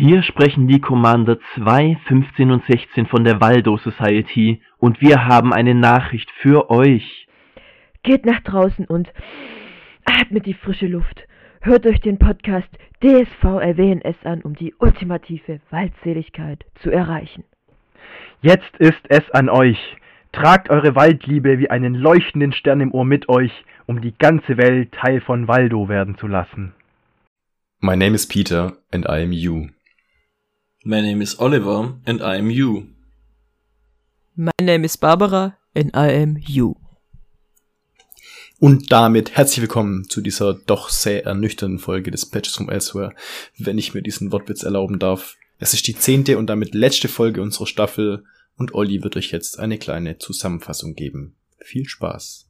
Hier sprechen die Commander 2, 15 und 16 von der Waldo Society und wir haben eine Nachricht für euch. Geht nach draußen und atmet die frische Luft. Hört euch den Podcast DSV RWNS an, um die ultimative Waldseligkeit zu erreichen. Jetzt ist es an euch. Tragt eure Waldliebe wie einen leuchtenden Stern im Ohr mit euch, um die ganze Welt Teil von Waldo werden zu lassen. My name is Peter and I am you. My name is Oliver and I am you. My name is Barbara and I am you. Und damit herzlich willkommen zu dieser doch sehr ernüchternden Folge des Patches from Elsewhere, wenn ich mir diesen Wortwitz erlauben darf. Es ist die zehnte und damit letzte Folge unserer Staffel und Olli wird euch jetzt eine kleine Zusammenfassung geben. Viel Spaß.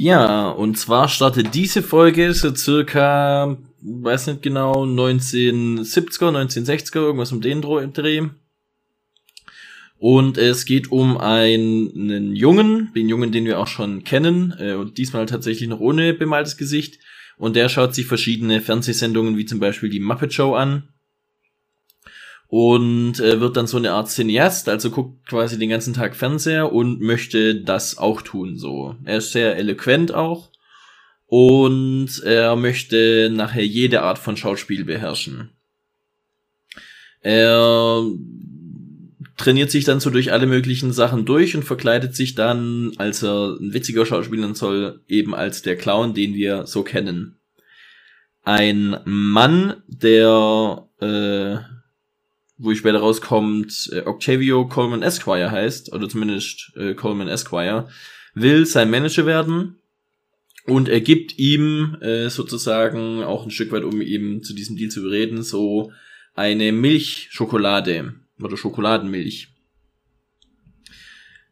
Ja, und zwar startet diese Folge so circa, weiß nicht genau, 1970er, 1960er, irgendwas um den Dreh. Und es geht um einen Jungen, den Jungen, den wir auch schon kennen, äh, und diesmal tatsächlich noch ohne bemaltes Gesicht. Und der schaut sich verschiedene Fernsehsendungen wie zum Beispiel die Muppet Show an und äh, wird dann so eine Art Cineast, also guckt quasi den ganzen Tag Fernseher und möchte das auch tun. So, er ist sehr eloquent auch und er möchte nachher jede Art von Schauspiel beherrschen. Er trainiert sich dann so durch alle möglichen Sachen durch und verkleidet sich dann, als er ein witziger Schauspieler soll, eben als der Clown, den wir so kennen. Ein Mann, der äh, wo ich später rauskommt, äh, Octavio Coleman Esquire heißt, oder zumindest äh, Coleman Esquire, will sein Manager werden und er gibt ihm äh, sozusagen auch ein Stück weit, um ihm zu diesem Deal zu bereden, so eine Milchschokolade oder Schokoladenmilch.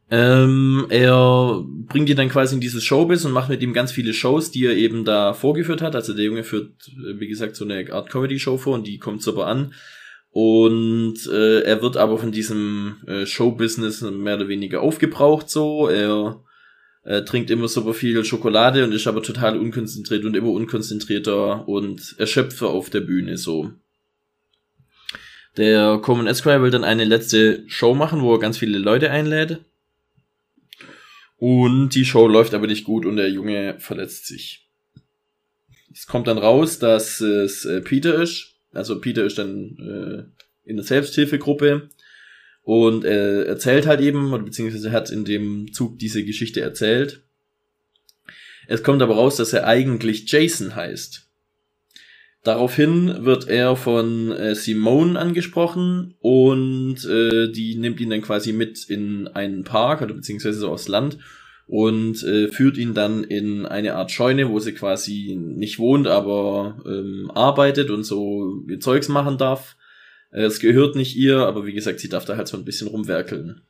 Ähm, er bringt ihn dann quasi in dieses Showbiz und macht mit ihm ganz viele Shows, die er eben da vorgeführt hat. Also der Junge führt, äh, wie gesagt, so eine Art Comedy-Show vor und die kommt super an. Und äh, er wird aber von diesem äh, Showbusiness mehr oder weniger aufgebraucht so. Er äh, trinkt immer super viel Schokolade und ist aber total unkonzentriert und immer unkonzentrierter und erschöpfer auf der Bühne so. Der Common Esquire will dann eine letzte Show machen, wo er ganz viele Leute einlädt. Und die Show läuft aber nicht gut und der Junge verletzt sich. Es kommt dann raus, dass es äh, Peter ist also Peter ist dann äh, in der Selbsthilfegruppe und er erzählt halt eben, oder beziehungsweise hat in dem Zug diese Geschichte erzählt. Es kommt aber raus, dass er eigentlich Jason heißt. Daraufhin wird er von äh, Simone angesprochen und äh, die nimmt ihn dann quasi mit in einen Park oder beziehungsweise so aufs Land und äh, führt ihn dann in eine Art Scheune, wo sie quasi nicht wohnt, aber ähm, arbeitet und so ihr Zeugs machen darf. Äh, es gehört nicht ihr, aber wie gesagt, sie darf da halt so ein bisschen rumwerkeln.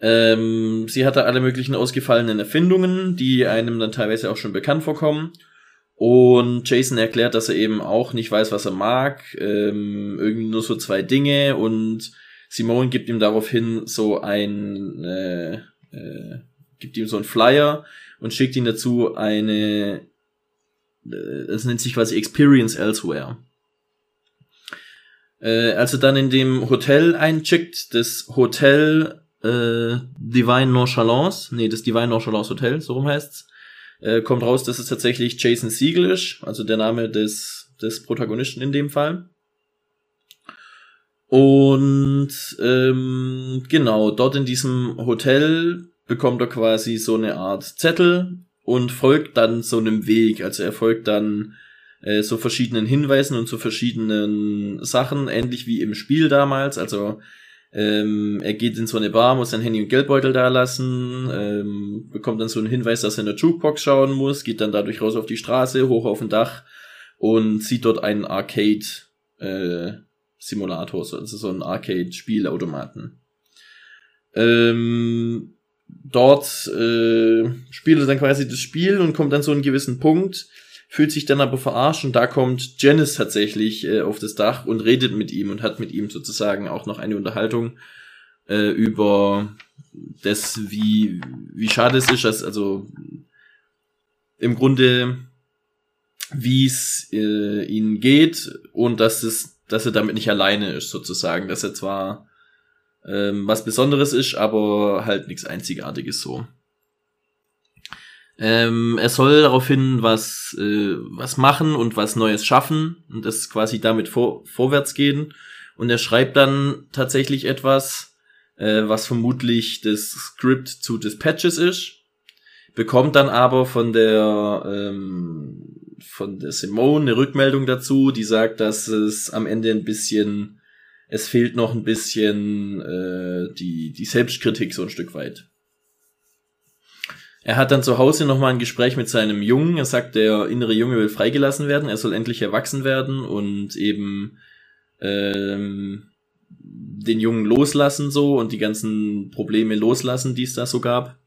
Ähm, sie hat da alle möglichen ausgefallenen Erfindungen, die einem dann teilweise auch schon bekannt vorkommen. Und Jason erklärt, dass er eben auch nicht weiß, was er mag, ähm, irgendwie nur so zwei Dinge und Simone gibt ihm daraufhin so ein, äh, äh, gibt ihm so einen Flyer und schickt ihm dazu eine, äh, das nennt sich quasi Experience Elsewhere. Äh, als er dann in dem Hotel eincheckt, das Hotel äh, Divine Nonchalance, nee, das Divine Nonchalance Hotel, so rum heißt's, äh, kommt raus, dass es tatsächlich Jason Siegel ist, also der Name des, des Protagonisten in dem Fall. Und ähm, genau, dort in diesem Hotel bekommt er quasi so eine Art Zettel und folgt dann so einem Weg. Also er folgt dann äh, so verschiedenen Hinweisen und so verschiedenen Sachen, ähnlich wie im Spiel damals. Also ähm, er geht in so eine Bar, muss sein Handy und Geldbeutel da lassen, ähm, bekommt dann so einen Hinweis, dass er in der Jukebox schauen muss, geht dann dadurch raus auf die Straße, hoch auf ein Dach und sieht dort einen Arcade äh, Simulator, also so ein Arcade-Spielautomaten. Ähm, dort äh, spielt er dann quasi das Spiel und kommt dann so einen gewissen Punkt, fühlt sich dann aber verarscht und da kommt Janice tatsächlich äh, auf das Dach und redet mit ihm und hat mit ihm sozusagen auch noch eine Unterhaltung äh, über das, wie, wie schade es ist, dass also im Grunde wie es äh, ihnen geht und dass es, dass er damit nicht alleine ist, sozusagen. Dass er zwar ähm, was Besonderes ist, aber halt nichts Einzigartiges so. Ähm, er soll daraufhin was, äh, was machen und was Neues schaffen und das quasi damit vor, vorwärts gehen. Und er schreibt dann tatsächlich etwas, äh, was vermutlich das Skript zu Dispatches ist, bekommt dann aber von der ähm, von der Simone eine Rückmeldung dazu, die sagt, dass es am Ende ein bisschen, es fehlt noch ein bisschen äh, die die Selbstkritik so ein Stück weit. Er hat dann zu Hause nochmal ein Gespräch mit seinem Jungen. Er sagt, der innere Junge will freigelassen werden. Er soll endlich erwachsen werden und eben ähm, den Jungen loslassen so und die ganzen Probleme loslassen, die es da so gab.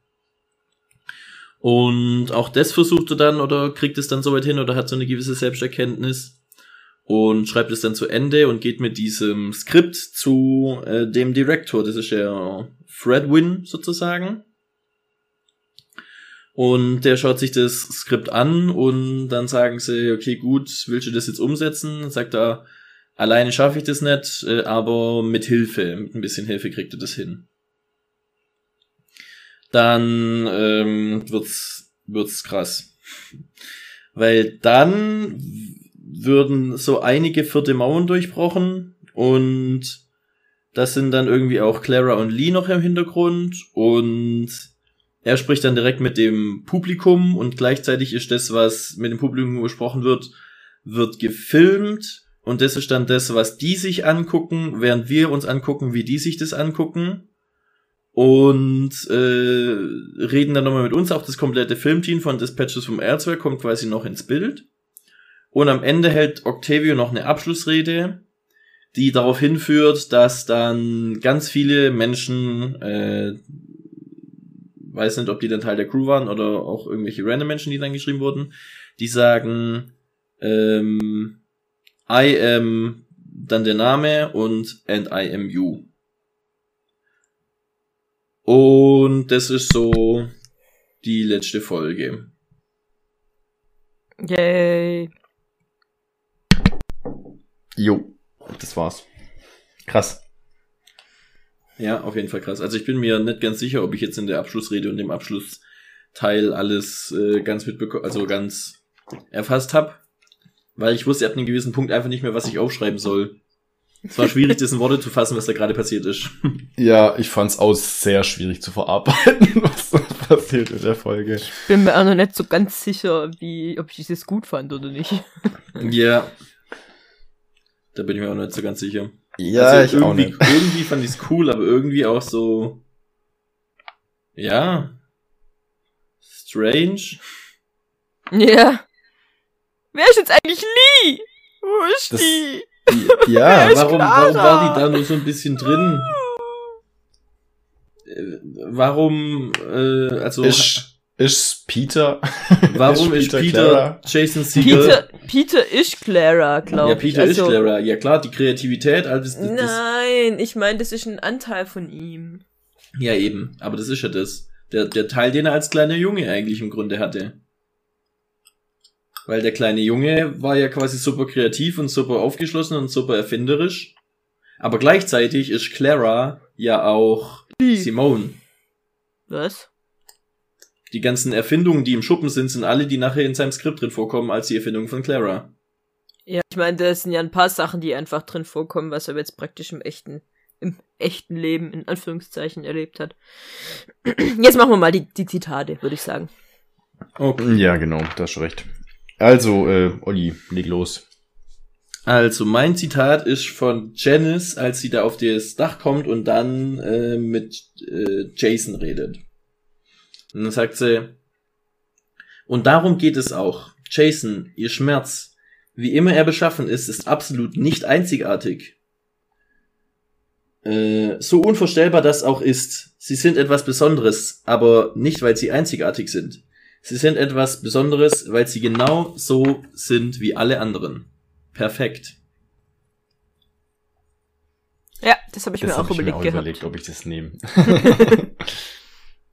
Und auch das versucht er dann oder kriegt es dann so weit hin oder hat so eine gewisse Selbsterkenntnis und schreibt es dann zu Ende und geht mit diesem Skript zu äh, dem Direktor. Das ist ja Fred Wynn sozusagen. Und der schaut sich das Skript an und dann sagen sie, okay, gut, willst du das jetzt umsetzen? Sagt er, alleine schaffe ich das nicht, äh, aber mit Hilfe, mit ein bisschen Hilfe kriegt er das hin. Dann ähm, wird's, wird's krass. Weil dann würden so einige vierte Mauern durchbrochen und das sind dann irgendwie auch Clara und Lee noch im Hintergrund und er spricht dann direkt mit dem Publikum und gleichzeitig ist das, was mit dem Publikum gesprochen wird, wird gefilmt und das ist dann das, was die sich angucken, während wir uns angucken, wie die sich das angucken und äh, reden dann nochmal mit uns. Auch das komplette Filmteam von Dispatches vom Erzwerk kommt quasi noch ins Bild. Und am Ende hält Octavio noch eine Abschlussrede, die darauf hinführt, dass dann ganz viele Menschen äh, weiß nicht, ob die dann Teil der Crew waren oder auch irgendwelche random Menschen, die dann geschrieben wurden, die sagen, ähm, I am dann der Name und and I am you. Und das ist so die letzte Folge. Yay. Jo, das war's. Krass. Ja, auf jeden Fall krass. Also ich bin mir nicht ganz sicher, ob ich jetzt in der Abschlussrede und dem Abschlussteil alles äh, ganz mitbekommen, also ganz erfasst habe. Weil ich wusste ab einem gewissen Punkt einfach nicht mehr, was ich aufschreiben soll. Es war schwierig, das in Worte zu fassen, was da gerade passiert ist. Ja, ich fand's auch sehr schwierig zu verarbeiten, was da passiert in der Folge. Bin mir auch noch nicht so ganz sicher, wie, ob ich das gut fand oder nicht. Ja. Da bin ich mir auch nicht so ganz sicher. Ja, also ich auch irgendwie, nicht. irgendwie fand ich's cool, aber irgendwie auch so. Ja. Strange. Ja. Wer ist jetzt eigentlich Lee? Wo ist Das- die? Ja, warum, warum war die da nur so ein bisschen drin? Äh, Warum, äh, also, ist, ist Peter. warum ist Peter Peter? Jason Segel? Peter, Peter ist Clara, glaube ja, ich. Peter also, ist Clara. Ja klar, die Kreativität, also das, das, Nein, ich meine, das ist ein Anteil von ihm. ja eben, aber das ist ja das. Der, der Teil, den er als kleiner Junge eigentlich im Grunde hatte. Weil der kleine Junge war ja quasi super kreativ und super aufgeschlossen und super erfinderisch. Aber gleichzeitig ist Clara ja auch Simone. Was? Die ganzen Erfindungen, die im Schuppen sind, sind alle, die nachher in seinem Skript drin vorkommen, als die Erfindung von Clara. Ja, ich meine, da sind ja ein paar Sachen, die einfach drin vorkommen, was er jetzt praktisch im echten, im echten Leben, in Anführungszeichen, erlebt hat. Jetzt machen wir mal die, die Zitate, würde ich sagen. Okay. Ja, genau, da hast du recht. Also, äh, Olli, leg los. Also, mein Zitat ist von Janice, als sie da auf das Dach kommt und dann äh, mit äh, Jason redet. Und dann sagt sie, und darum geht es auch. Jason, ihr Schmerz, wie immer er beschaffen ist, ist absolut nicht einzigartig. Äh, so unvorstellbar das auch ist, sie sind etwas Besonderes, aber nicht, weil sie einzigartig sind. Sie sind etwas Besonderes, weil sie genau so sind wie alle anderen. Perfekt. Ja, das habe ich Das mir auch hab ich überlegt mir auch gehabt. überlegt, ob ich das nehme.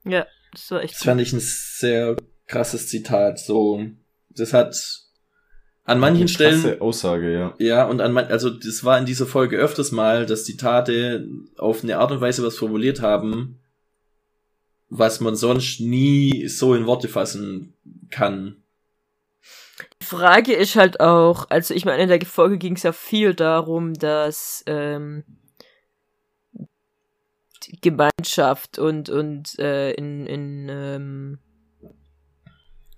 Ja, das war echt Das fand ich ein sehr krasses Zitat. So, das hat An manchen Krasse Stellen, Aussage, ja. ja, und an man, also das war in dieser Folge öfters mal, dass Zitate auf eine Art und Weise was formuliert haben, was man sonst nie so in Worte fassen kann. Die Frage ist halt auch, also ich meine, in der Folge ging es ja viel darum, dass ähm, die Gemeinschaft und, und äh, in, in ähm,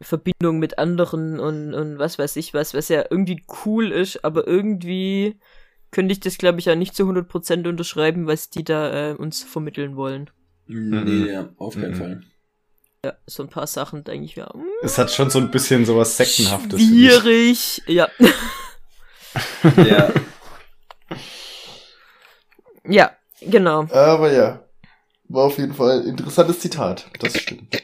Verbindung mit anderen und, und was weiß ich was, was ja irgendwie cool ist, aber irgendwie könnte ich das, glaube ich, ja nicht zu 100% unterschreiben, was die da äh, uns vermitteln wollen. Nee, ja, auf keinen Mhm. Fall. Ja, so ein paar Sachen, denke ich, ja. hm, Es hat schon so ein bisschen sowas Sektenhaftes. Schwierig, ja. Ja, ja, genau. Aber ja, war auf jeden Fall ein interessantes Zitat. Das stimmt.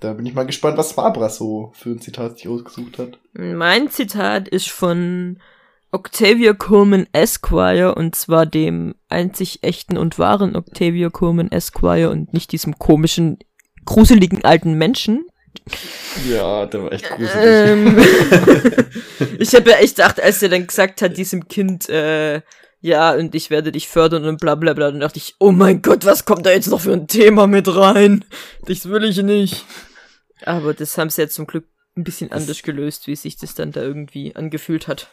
Da bin ich mal gespannt, was Barbara so für ein Zitat sich ausgesucht hat. Mein Zitat ist von Octavia Coleman Esquire und zwar dem einzig echten und wahren Octavia Coleman Esquire und nicht diesem komischen, gruseligen alten Menschen. Ja, der war echt gruselig. Ähm, ich habe ja echt gedacht, als er dann gesagt hat, diesem Kind, äh, ja, und ich werde dich fördern und bla bla bla, dann dachte ich, oh mein Gott, was kommt da jetzt noch für ein Thema mit rein? Das will ich nicht. Aber das haben sie ja zum Glück ein bisschen anders gelöst, wie sich das dann da irgendwie angefühlt hat.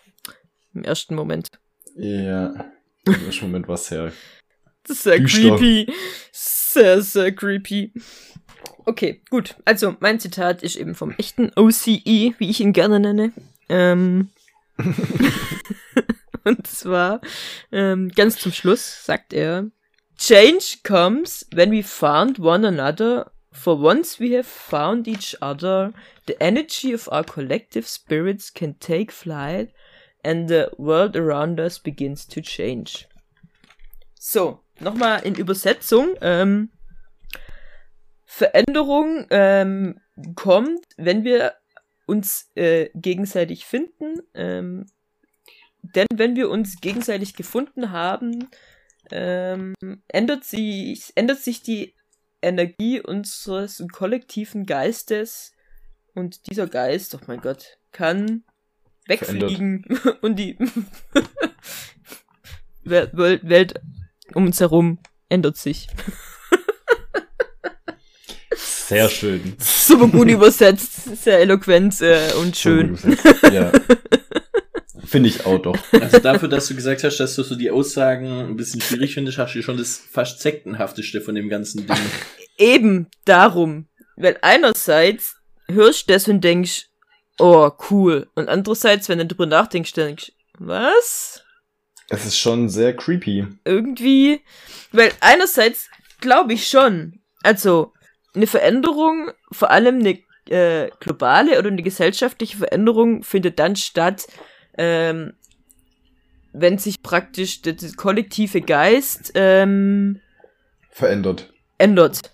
Im ersten Moment. Ja. Im ersten Moment war sehr. Das ist sehr Düster. creepy. Sehr, sehr creepy. Okay, gut. Also, mein Zitat ist eben vom echten OCE, wie ich ihn gerne nenne. Ähm, und zwar, ähm, ganz zum Schluss sagt er, Change comes when we found one another. For once we have found each other, the energy of our collective spirits can take flight and the world around us begins to change. So, nochmal in Übersetzung. Ähm, Veränderung ähm, kommt, wenn wir uns äh, gegenseitig finden. Ähm, denn wenn wir uns gegenseitig gefunden haben, ähm, ändert, sich, ändert sich die Energie unseres kollektiven Geistes und dieser Geist, oh mein Gott, kann wegfliegen und die Wel- Welt, Welt um uns herum ändert sich. Sehr schön. Super gut übersetzt, sehr eloquent äh, und schön. Ja. Finde ich auch doch. also dafür, dass du gesagt hast, dass du so die Aussagen ein bisschen schwierig findest, hast du schon das fast sektenhafteste von dem ganzen Ding. Eben darum. Weil einerseits hörst du das und denkst, oh, cool. Und andererseits, wenn du drüber nachdenkst, denkst was? Es ist schon sehr creepy. Irgendwie, weil einerseits glaube ich schon, also eine Veränderung, vor allem eine äh, globale oder eine gesellschaftliche Veränderung findet dann statt, ähm, wenn sich praktisch der, der kollektive Geist ähm, Verändert. ändert.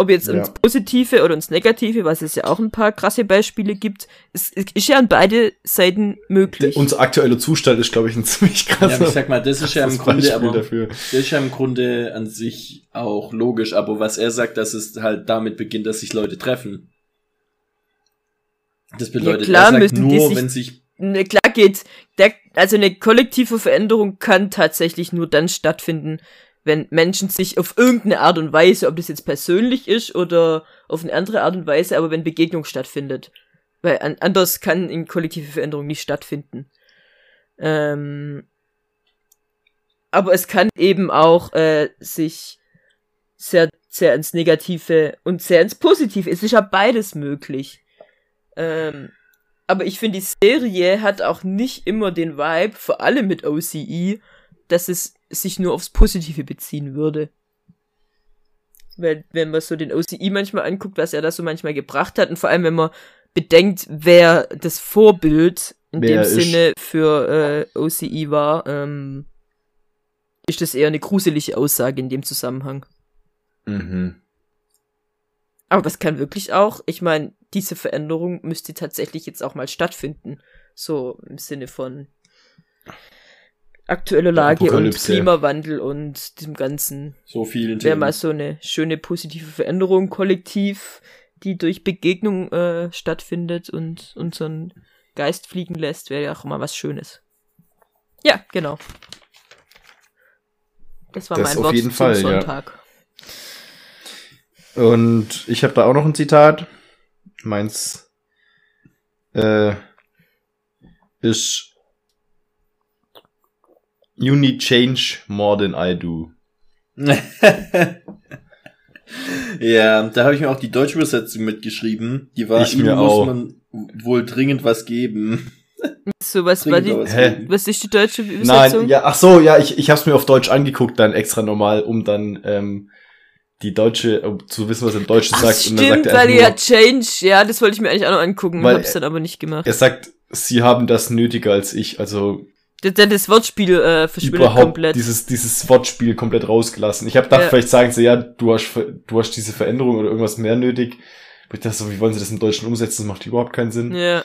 Ob jetzt Ja. ins Positive oder ins Negative, was es ja auch ein paar krasse Beispiele gibt, es, es ist ja an beide Seiten möglich. Der, unser aktueller Zustand ist, glaube ich, ein ziemlich Ja, krasser. aber ich sag mal, das ist ja im krasses Grunde, Beispiel aber dafür. das ist ja im Grunde an sich auch logisch, aber was er sagt, dass es halt damit beginnt, dass sich Leute treffen. Das bedeutet, klar er sagt müssen die nur, sich- wenn sich ne, klar geht, der, also eine kollektive Veränderung kann tatsächlich nur dann stattfinden, wenn Menschen sich auf irgendeine Art und Weise, ob das jetzt persönlich ist oder auf eine andere Art und Weise, aber wenn Begegnung stattfindet. Weil an, anders kann eine kollektive Veränderung nicht stattfinden. Ähm, aber es kann eben auch äh, sich sehr, sehr ins Negative und sehr ins Positive. Es ist ja beides möglich. Ähm, aber ich finde, die Serie hat auch nicht immer den Vibe, vor allem mit OCE, dass es sich nur aufs Positive beziehen würde. Weil, wenn man so den OCE manchmal anguckt, was er da so manchmal gebracht hat, und vor allem, wenn man bedenkt, wer das Vorbild in Wer dem ist. Sinne für äh, OCE war, ähm, ist das eher eine gruselige Aussage in dem Zusammenhang. Mhm. Aber das kann wirklich auch, ich meine, diese Veränderung müsste tatsächlich jetzt auch mal stattfinden. So im Sinne von aktueller Lage und. Klimawandel und diesem Ganzen. so vielen Wäre mal so eine schöne positive Veränderung kollektiv, die durch Begegnung äh, stattfindet und unseren Geist fliegen lässt, wäre ja auch immer was Schönes. Ja, genau. Das war Das mein auf Wort jeden zum Fall, ja. Sonntag. Und ich habe da auch noch ein Zitat. Meins äh, ist You need change more than I do. ja, da habe ich mir auch die deutsche Übersetzung mitgeschrieben. Die war, Ich ihm mir muss auch. man wohl dringend was geben. So, was war Dringend die, was Hä? was ist die deutsche Übersetzung? Nein, ja, ach so, ja, ich, ich habe es mir auf Deutsch angeguckt, dann extra nochmal, um dann ähm, die deutsche, um zu wissen, was er im Deutschen Ach, sagt. und dann stimmt, sagt er weil ja Change, ja, das wollte ich mir eigentlich auch noch angucken, Weil hab's dann aber nicht gemacht. er sagt, sie haben das nötiger als ich, also Das, das Wortspiel äh, verschwindet überhaupt komplett. dieses dieses Wortspiel komplett rausgelassen. Ich habe gedacht, Ja. vielleicht sagen sie ja, du hast ver- du hast diese Veränderung oder irgendwas mehr nötig. Aber ich dachte so, wie wollen sie das im Deutschen umsetzen? Das macht überhaupt keinen Sinn. Ja.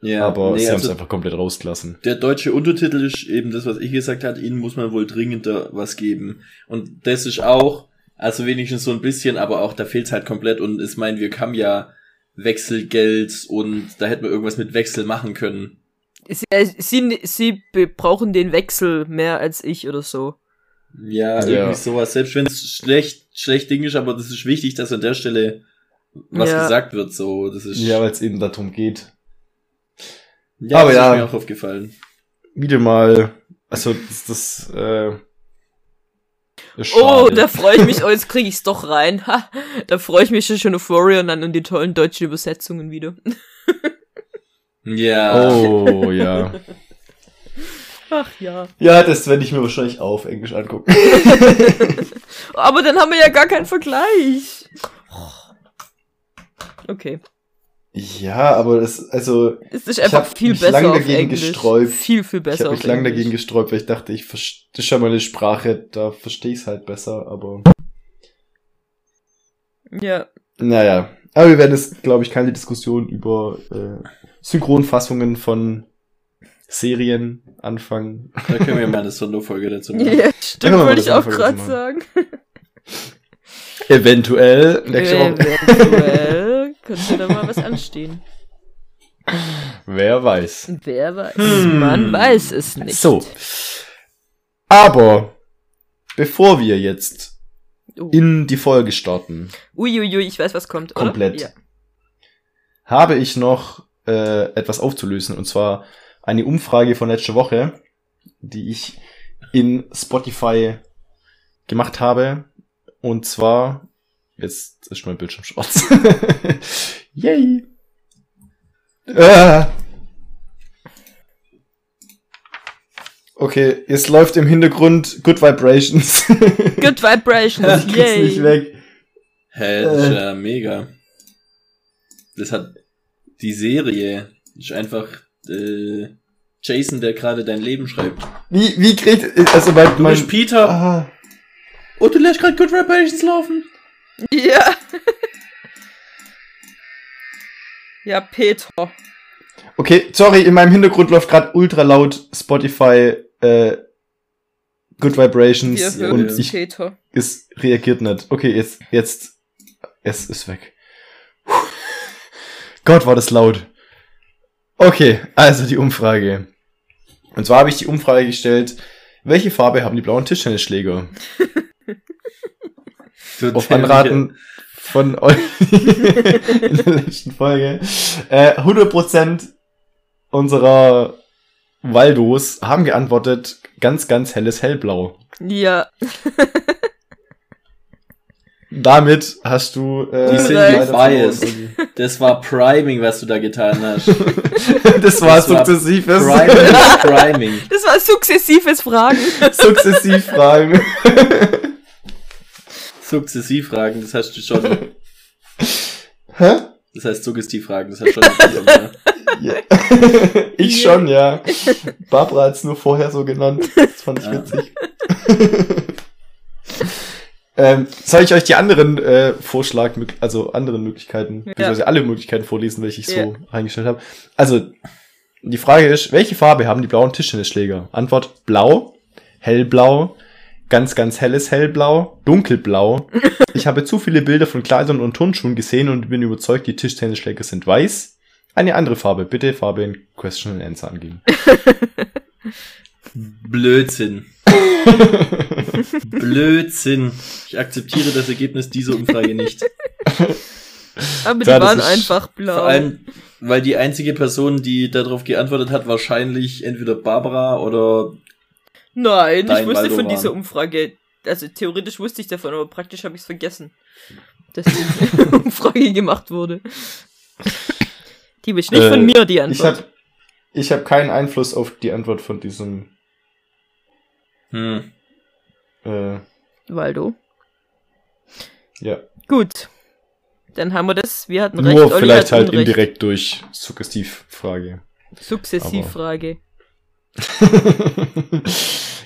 Ja, aber nee, sie haben es also einfach komplett rausgelassen. der deutsche Untertitel ist eben das, was ich gesagt habe, ihnen muss man wohl dringender was geben. Und das ist auch, also wenigstens so ein bisschen, aber auch da fehlt's halt komplett. Und ich meine, wir haben ja Wechselgeld und da hätten wir irgendwas mit Wechsel machen können. Sie, äh, sie, sie be- brauchen den Wechsel mehr als ich oder so. Ja, Ja. irgendwie sowas. Selbst wenn es schlecht, schlecht Ding ist, aber das ist wichtig, dass an der Stelle was Ja. gesagt wird. So, das ist Ja, weil es eben darum geht. ja aber das ja. ist mir auch aufgefallen. Wieder mal, also das, das äh, ist Oh, da freue ich mich, oh, jetzt kriege ich's doch rein. Ha, da freue ich mich schon auf Warrior und dann und die tollen deutschen Übersetzungen wieder. Ja. Oh, ja. Ach ja. Ja, das werde ich mir wahrscheinlich auf Englisch angucken. Aber dann haben wir ja gar keinen Vergleich. Okay. Ja, aber das, also, Es ist Ich einfach viel mich besser lange auf dagegen Englisch. gesträubt. Viel, viel ich besser habe auf mich lange Englisch. dagegen gesträubt, weil ich dachte, ich verstehe das ist schon mal eine Sprache, da verstehe ich es halt besser, aber Ja. naja. Aber wir werden jetzt, glaube ich, keine Diskussion über äh, Synchronfassungen von Serien anfangen. Da können wir mal eine Sonderfolge dazu machen. Ja, stimmt, wollte ich das auch gerade sagen. Eventuell. Eventuell könnte da mal was anstehen. Wer weiß. Wer weiß. Hm. Man weiß es nicht. So. Aber bevor wir jetzt Oh. in die Folge starten, Uiuiui, ich weiß, was kommt, oder? Komplett. Ja. habe ich noch äh, etwas aufzulösen. Und zwar eine Umfrage von letzter Woche, die ich in Spotify gemacht habe. Und zwar, jetzt ist mein Bildschirm schwarz. Yay! Äh. Okay, jetzt läuft im Hintergrund Good Vibrations. Good Vibrations, kriegst yay. nicht weg. Hä, das ist Äh. ja mega. Das hat die Serie ist einfach äh, Jason, der gerade dein Leben schreibt. Wie, wie kriegt, also mein, Du mein bist Peter. ah, Und du lässt gerade Good Vibrations laufen. Ja. Ja, Peter. Okay, sorry, in meinem Hintergrund läuft gerade ultra laut Spotify äh, Good Vibrations Wir hören und es, ich Peter. es reagiert nicht. Okay, jetzt jetzt es ist weg. Gott, war das laut. Okay, also die Umfrage. Und zwar habe ich die Umfrage gestellt, welche Farbe haben die blauen Tischtennisschläger? Auf Anraten von euch in der letzten Folge. Äh, 100% unserer Waldos haben geantwortet, ganz, ganz helles Hellblau. Ja. Damit hast du äh, Die biased. verloren. Das war Priming, was du da getan hast. das war Das war sukzessives Priming, Priming. Das war sukzessives Fragen. Sukzessivfragen. Sukzessivfragen, das hast du schon. Hä? Das heißt Suggestivfragen, das hast du schon. ja. Ja. ich schon, ja. Barbara hat es nur vorher so genannt. Das fand ich Ja. witzig. Ähm, soll ich euch die anderen äh, Vorschlag, also anderen Möglichkeiten, beziehungsweise alle Möglichkeiten vorlesen, welche ich so Ja. eingestellt habe? Also, die Frage ist, welche Farbe haben die blauen Tischtennisschläger? Antwort blau, hellblau, ganz, ganz helles hellblau, dunkelblau. Ich habe zu viele Bilder von Kleidern und Turnschuhen gesehen und bin überzeugt, die Tischtennisschläger sind weiß. Eine andere Farbe. Bitte Farbe in Question and Answer angeben. Blödsinn. Blödsinn. Ich akzeptiere das Ergebnis dieser Umfrage nicht. Aber Ja, die das waren einfach blau. Vor allem, weil die einzige Person, die darauf geantwortet hat, wahrscheinlich entweder Barbara oder Nein, ich wusste Waldo von waren. dieser Umfrage. Also theoretisch wusste ich davon, aber praktisch habe ich es vergessen. Dass diese Umfrage gemacht wurde. Die ist nicht Äh, von mir, die Ich Antwort. habe ich hab keinen Einfluss auf die Antwort von diesem hm, äh, Waldo. ja. Gut. Dann haben wir das. Wir hatten recht. Nur Olli vielleicht halt Unrecht. indirekt durch Suggestivfrage. Sukzessivfrage.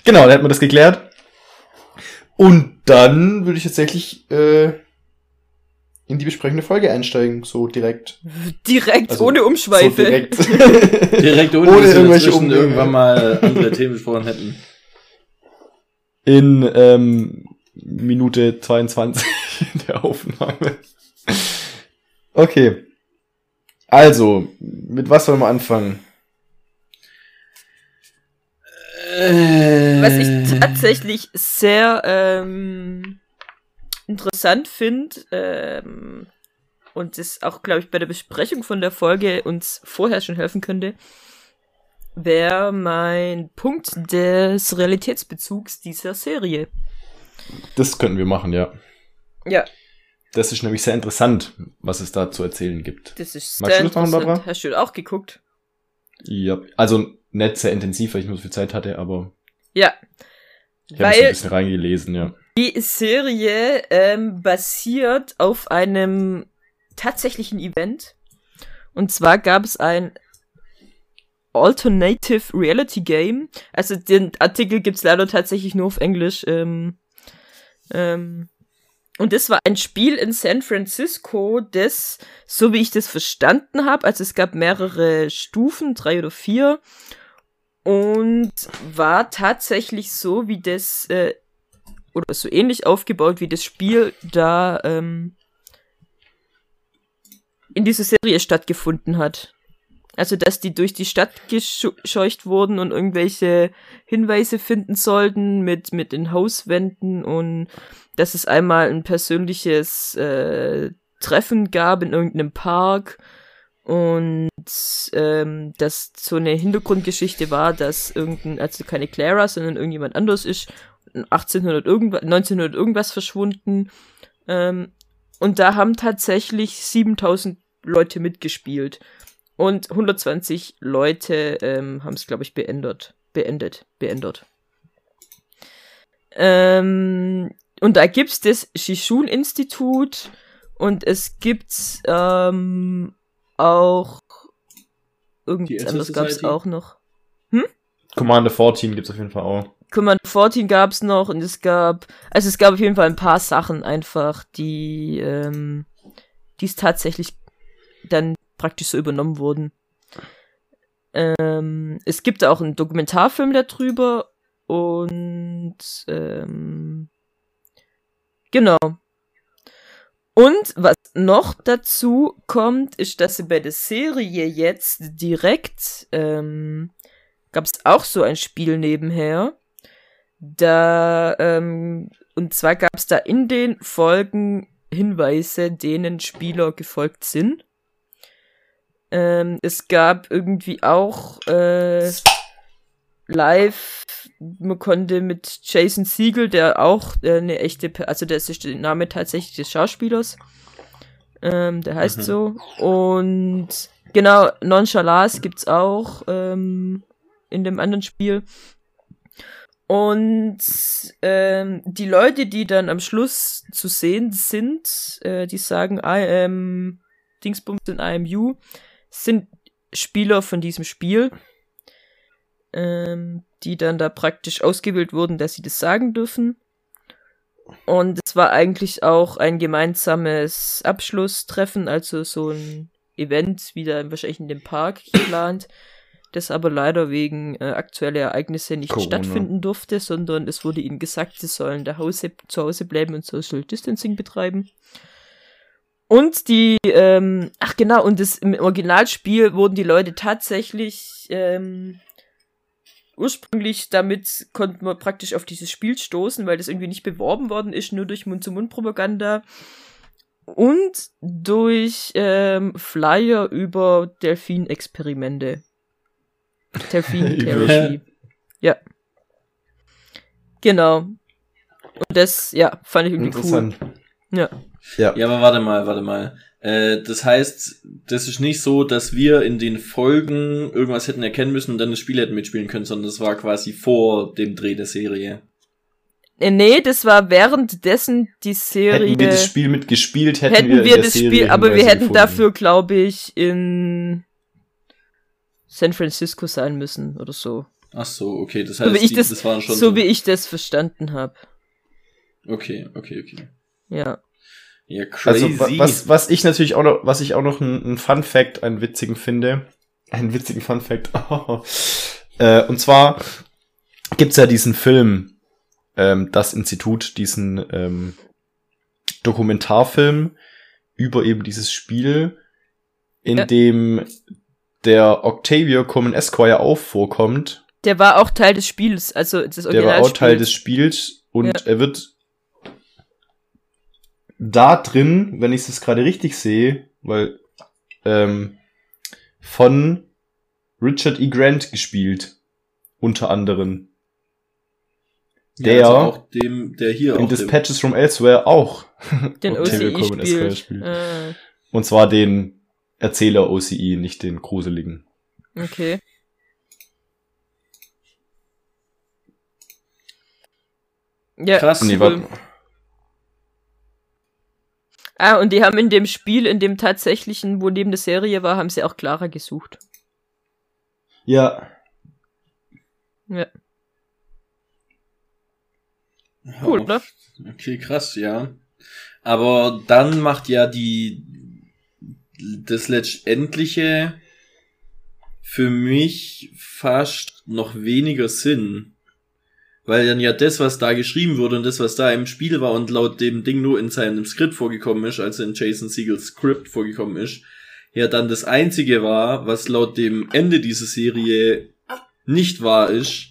genau, dann hätten wir das geklärt. Und dann würde ich tatsächlich äh, in die besprechende Folge einsteigen, so direkt. Direkt, Also, ohne So Umschweife. direkt. direkt ohne, Ohne dass wir irgendwelche irgendwann mal andere Themen besprochen hätten. In ähm, Minute 22 der Aufnahme. Okay. Also, mit was sollen wir anfangen? Was Äh. ich tatsächlich sehr ähm, interessant finde ähm, und das auch, glaube ich, bei der Besprechung von der Folge uns vorher schon helfen könnte, wäre mein Punkt des Realitätsbezugs dieser Serie. Das könnten wir machen, ja. Ja, Das ist nämlich sehr interessant, was es da zu erzählen gibt. das ist Magst sehr du das machen. Barbara? Hast du auch geguckt? Ja, also nicht sehr intensiv, weil ich nur so viel Zeit hatte, aber Ja. ich habe ein bisschen reingelesen, ja. Die Serie ähm, basiert auf einem tatsächlichen Event. Und zwar gab es ein Alternative Reality Game. Also den Artikel gibt's leider tatsächlich nur auf Englisch. Ähm, ähm, und das war ein Spiel in San Francisco, das, so wie ich das verstanden habe, also es gab mehrere Stufen, drei oder vier, und war tatsächlich so, wie das äh, oder so ähnlich aufgebaut wie das Spiel da ähm, in dieser Serie stattgefunden hat. Also, dass die durch die Stadt gescheucht wurden und irgendwelche Hinweise finden sollten mit, mit den Hauswänden und dass es einmal ein persönliches äh, Treffen gab in irgendeinem Park und ähm, dass so eine Hintergrundgeschichte war, dass irgendein, also keine Clara, sondern irgendjemand anders ist 1800 irgendwas, 1900 irgendwas verschwunden. Ähm, und da haben tatsächlich 7000 Leute mitgespielt. Und 120 Leute ähm, haben es, glaube ich, beendet. Beendet. Beendet. Ähm, und da gibt's das Shishun-Institut und es gibt ähm, auch irgendwas anderes gab's Society? auch noch. Commander 14 gibt's auf jeden Fall auch. Commander 14 gab's noch und es gab, also es gab auf jeden Fall ein paar Sachen einfach, die, ähm, die es tatsächlich dann praktisch so übernommen wurden. Ähm, es gibt auch einen Dokumentarfilm darüber und ähm, genau. Und was noch dazu kommt, ist, dass sie bei der Serie jetzt direkt ähm, gab es auch so ein Spiel nebenher. Da, ähm, und zwar gab es da in den Folgen Hinweise, denen Spieler gefolgt sind. Ähm, es gab irgendwie auch äh, live, man konnte mit Jason Siegel, der auch äh, eine echte, also das ist der Name tatsächlich des Schauspielers. Ähm, der heißt Mhm. so. Und genau, Nonchalance gibt's auch ähm, in dem anderen Spiel. Und ähm, die Leute, die dann am Schluss zu sehen sind, äh, die sagen, I am Dingsbums in IMU, sind Spieler von diesem Spiel, ähm, die dann da praktisch ausgewählt wurden, dass sie das sagen dürfen. Und es war eigentlich auch ein gemeinsames Abschlusstreffen, also so ein Event, wieder wahrscheinlich in dem Park geplant, das aber leider wegen äh, aktueller Ereignisse nicht Corona. stattfinden durfte, sondern es wurde ihnen gesagt, sie sollen da Hause, zu Hause bleiben und Social Distancing betreiben. Und die, ähm, ach genau, und das, im Originalspiel wurden die Leute tatsächlich, ähm, ursprünglich damit konnten wir praktisch auf dieses Spiel stoßen, weil das irgendwie nicht beworben worden ist, nur durch Mund-zu-Mund-Propaganda und durch ähm, Flyer über Delfin-Experimente. Delfin-Therapy. ja. Genau. Und das, ja, fand ich irgendwie cool. Ja. Ja. Ja, aber warte mal, warte mal. Äh, das heißt, das ist nicht so, dass wir in den Folgen irgendwas hätten erkennen müssen und dann das Spiel hätten mitspielen können, sondern das war quasi vor dem Dreh der Serie. Äh, nee, das war währenddessen die Serie. Hätten wir das Spiel mitgespielt, hätten, hätten wir, wir das Serie Spiel, aber wir hätten gefunden. dafür, glaube ich, in San Francisco sein müssen oder so. Ach so, okay, das So heißt, wie ich die, das, das waren schon so wie ich das verstanden habe. Okay, okay, okay. Ja. Ja, crazy. Also wa- was, was ich natürlich auch noch, was ich auch noch ein, ein Fun Fact, einen witzigen finde, einen witzigen Fun Fact, äh, und zwar gibt's ja diesen Film, ähm, das Institut, diesen ähm, Dokumentarfilm über eben dieses Spiel, in Ja. dem der Octavia Common Esquire auch vorkommt. Der war auch Teil des Spiels, also das Der Original. war auch Teil des Spiels und Ja. er wird da drin, wenn ich es gerade richtig sehe, weil ähm, von Richard E. Grant gespielt, unter anderem. Der ja, also auch dem, der hier in Dispatches from Elsewhere auch. den Octavia OCE Common Esquire spielt. spielt. Ah, Und zwar den Erzähler OCE, nicht den gruseligen. okay. Ja, Krass. Nee, cool. warte. Ah, und die haben in dem Spiel, in dem tatsächlichen, wo neben der Serie war, haben sie auch Clara gesucht. Ja. Ja. Cool, Ja, oder? Okay, krass, ja. Aber dann macht ja die das letztendliche für mich fast noch weniger Sinn. Weil dann ja das, was da geschrieben wurde und das, was da im Spiel war und laut dem Ding nur in seinem Skript vorgekommen ist, also in Jason Siegels Skript vorgekommen ist, ja dann das einzige war, was laut dem Ende dieser Serie nicht wahr ist.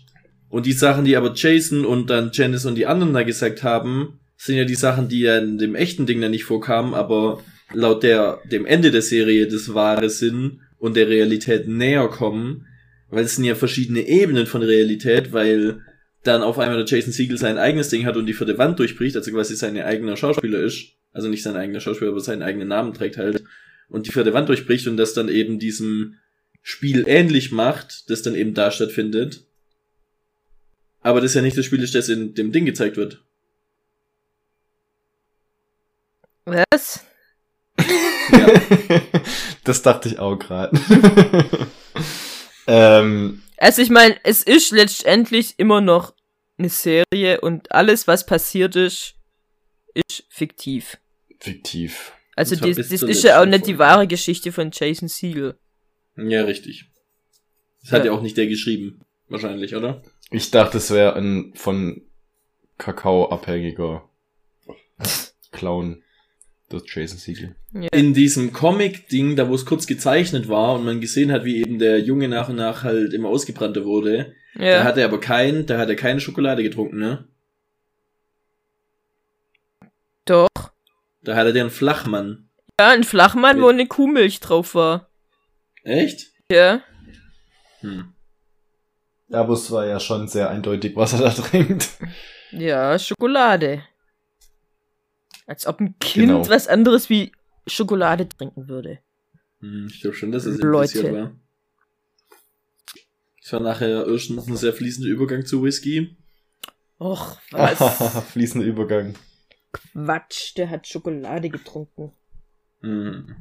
Und die Sachen, die aber Jason und dann Janice und die anderen da gesagt haben, sind ja die Sachen, die ja in dem echten Ding dann nicht vorkamen, aber laut der, dem Ende der Serie das wahre sind und der Realität näher kommen, weil es sind ja verschiedene Ebenen von Realität, weil dann auf einmal der Jason Siegel sein eigenes Ding hat und die vierte Wand durchbricht, also quasi sein eigener Schauspieler ist, also nicht sein eigener Schauspieler, aber seinen eigenen Namen trägt halt, und die vierte Wand durchbricht und das dann eben diesem Spiel ähnlich macht, das dann eben da stattfindet. Aber das ja nicht das Spiel ist, das in dem Ding gezeigt wird. Was? Ja. das dachte ich auch gerade. ähm, Also ich meine, es ist letztendlich immer noch eine Serie und alles, was passiert ist, ist fiktiv. fiktiv. Also das, das ist ja auch nicht die wahre Geschichte von Jason Siegel. Ja, richtig. Das hat Ja. ja auch nicht der geschrieben. Wahrscheinlich, oder? Ich dachte, es wäre ein von Kakao abhängiger Clown. Das Jason Siegel. Ja. In diesem Comic-Ding, da wo es kurz gezeichnet war und man gesehen hat, wie eben der Junge nach und nach halt immer ausgebrannter wurde, da ja. hat er aber kein, da hat er keine Schokolade getrunken, ne? Doch. Da hat er den Flachmann. Ja, ein Flachmann, wo eine Kuhmilch drauf war. Echt? Ja. Hm. Ja, aber es war ja schon sehr eindeutig, was er da trinkt. Ja, Schokolade. Als ob ein Kind Genau. was anderes wie Schokolade trinken würde. Hm, ich glaube schon, dass es Leute. impliziert war. Es war nachher erstens ein sehr fließender Übergang zu Whisky. Och, was? Fließender Übergang. Quatsch, der hat Schokolade getrunken. Hm.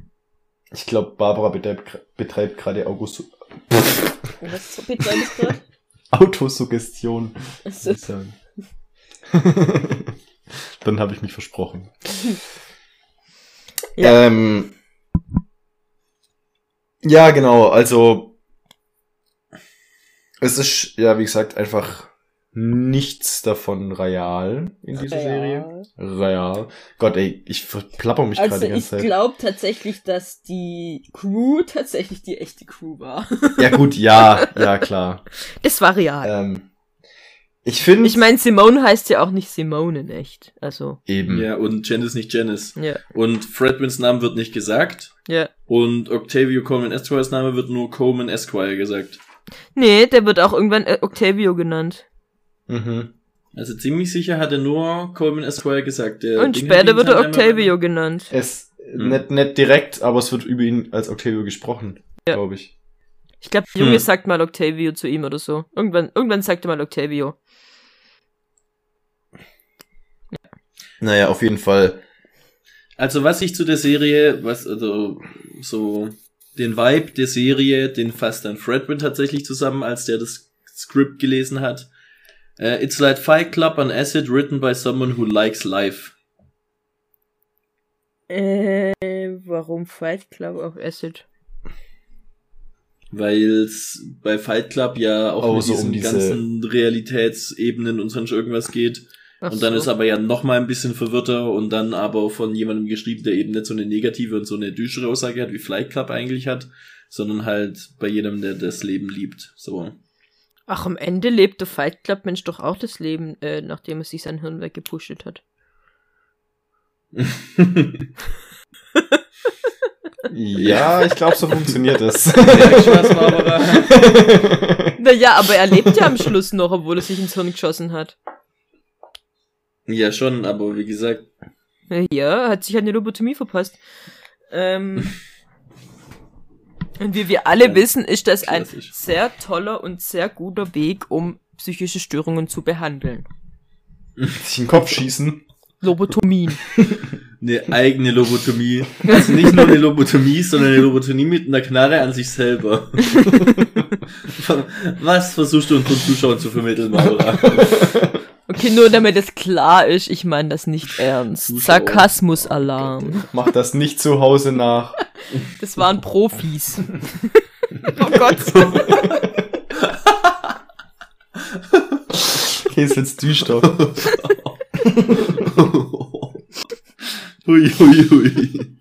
Ich glaube, Barbara betreibt, betreibt gerade August Was betreibst du gerade? Autosuggestion. Also, ich. Dann habe ich mich versprochen. Ja. Ähm, ja, genau. Also es ist ja, wie gesagt, einfach nichts davon real in dieser Serie. Real. Gott, ey, ich verplapper mich gerade Also die ich ganze Zeit. glaube tatsächlich, dass die Crew tatsächlich die echte Crew war. Ja gut, ja, ja klar. Das war real. Ähm, ich finde Ich meine, Simone heißt ja auch nicht Simone in echt. Also, eben. Ja, und Janice nicht Janice. ja, Und Fredwins Name wird nicht gesagt. ja. Und Octavio Coleman Esquires Name wird nur Coleman Esquire gesagt. Nee, der wird auch irgendwann äh, Octavio genannt. Mhm. Also ziemlich sicher hat er nur Coleman Esquire gesagt. Der Und Ding später wird er Octavio genannt. Es Hm. nicht, nicht direkt, aber es wird über ihn als Octavio gesprochen, Ja. glaube ich. Ich glaube, der Junge Hm. sagt mal Octavio zu ihm oder so. Irgendwann, irgendwann sagt er mal Octavio. Naja, auf jeden Fall. Also was ich zu der Serie, was, also, so, den Vibe der Serie, den fasst dann Fredwin tatsächlich zusammen, als der das Skript gelesen hat. Äh, it's like Fight Club on Acid written by someone who likes life. Äh, warum Fight Club auf Acid? Weil es bei Fight Club ja auch Oh, mit so um diesen diese- ganzen Realitätsebenen und sonst irgendwas geht. Ach und dann so. ist aber ja noch mal ein bisschen verwirrter und dann aber von jemandem geschrieben, der eben nicht so eine negative und so eine düstere Aussage hat, wie Flight Club eigentlich hat, sondern halt bei jedem, der das Leben liebt. So. Ach, am Ende lebt der Fight Club Mensch doch auch das Leben, äh, nachdem er sich sein Hirn weggepusht hat. Ja, ich glaube, so funktioniert es. Naja, aber er lebt ja am Schluss noch, obwohl er sich ins Hirn geschossen hat. Ja, schon, aber wie gesagt, Ja, hat sich eine Lobotomie verpasst. Ähm, und wie wir alle Ja, wissen, ist das ein klassisch. sehr toller und sehr guter Weg, um psychische Störungen zu behandeln. Sich in den Kopf schießen. Lobotomien. eine eigene Lobotomie. Also nicht nur eine Lobotomie, sondern eine Lobotomie mit einer Knarre an sich selber. Was versuchst du unseren Zuschauern zu vermitteln, Barbara? Okay, nur damit es klar ist, ich meine das nicht ernst. Sarkasmus-Alarm. Mach das nicht zu Hause nach. Das waren Profis. oh Gott. Okay, ist jetzt düster. hui, hui, hui.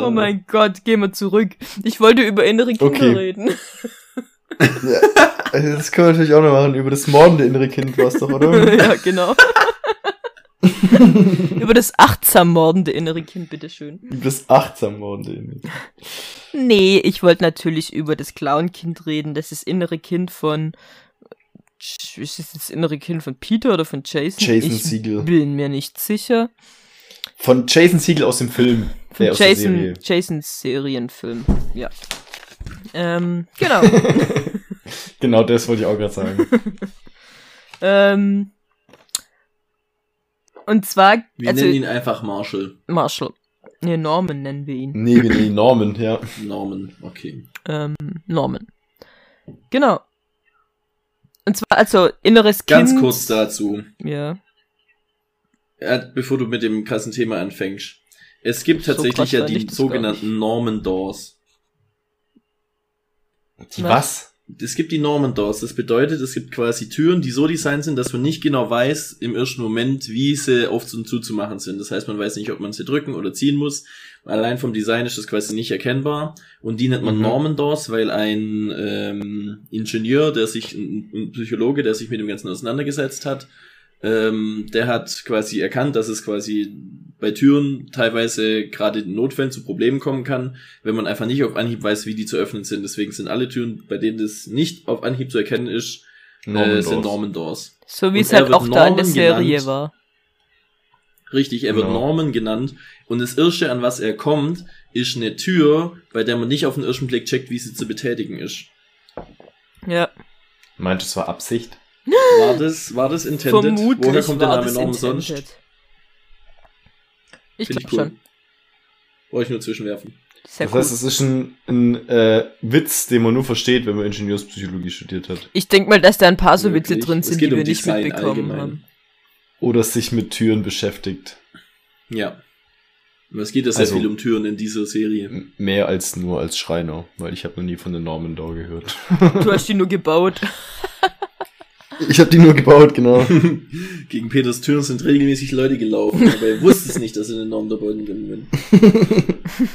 Oh mein Gott, gehen wir zurück. Ich wollte über innere Kinder Okay. reden. Also das können wir natürlich auch noch machen. Über das mordende innere Kind war es doch, oder? ja, genau. über das achtsam mordende innere Kind, bitteschön. Über das achtsam mordende innere Kind. Nee, ich wollte natürlich über das Clown-Kind reden. Das ist das innere Kind von. Ist das das innere Kind von Peter oder von Jason? Jason ich Segel. bin mir nicht sicher. Von Jason Siegel aus dem Film. Von Jason, Serie. Jasons Serienfilm. Ja. Ähm, genau. Genau das wollte ich auch gerade sagen. ähm, und zwar, Wir also nennen ihn einfach Marshall. Marshall. Nee, Norman nennen wir ihn. Nee, wir nennen Norman, ja. Norman, okay. Ähm, Norman. Genau. Und zwar, also, inneres Ganz Kind. kurz dazu. Ja. Ja, bevor du mit dem krassen Thema anfängst. Es gibt So tatsächlich krass ja die sogenannten Norman Doors. Die Was? was? Es gibt die Norman Doors. Das bedeutet, es gibt quasi Türen, die so designt sind, dass man nicht genau weiß im ersten Moment, wie sie auf und zuzumachen sind. Das heißt, man weiß nicht, ob man sie drücken oder ziehen muss. Allein vom Design ist das quasi nicht erkennbar. Und die nennt man Mhm. Norman Doors, weil ein ähm, Ingenieur, der sich, ein, ein Psychologe, der sich mit dem Ganzen auseinandergesetzt hat, ähm, der hat quasi erkannt, dass es quasi bei Türen teilweise gerade in Notfällen zu Problemen kommen kann, wenn man einfach nicht auf Anhieb weiß, wie die zu öffnen sind. Deswegen sind alle Türen, bei denen das nicht auf Anhieb zu erkennen ist, Norman äh, sind. Norman Doors. So wie Und es halt auch da in der Norman Serie genannt. war. Richtig, er wird Genau. Norman genannt. Und das Erste, an was er kommt, ist eine Tür, bei der man nicht auf den ersten Blick checkt, wie sie zu betätigen ist. Ja. Meint, es war Absicht? War das, war das intended? Vermutlich Woher kommt der Name intended. sonst? Ich Finde glaube ich cool. schon. Wollte ich nur zwischenwerfen. Sehr das cool. heißt, es ist ein, ein äh, Witz, den man nur versteht, wenn man Ingenieurspsychologie studiert hat. Ich denke mal, dass da ein paar so Witze Wirklich. drin sind, die um wir nicht Design mitbekommen allgemein. haben. Oder sich mit Türen beschäftigt. Ja. Es geht ja sehr Also- viel um Türen in dieser Serie. Mehr als nur als Schreiner, weil ich habe noch nie von der Norman Door gehört. Du hast die nur gebaut. Ich habe die nur gebaut, genau. Gegen Peters Türen sind regelmäßig Leute gelaufen, aber er wusste es nicht, dass er enorm dabei bin.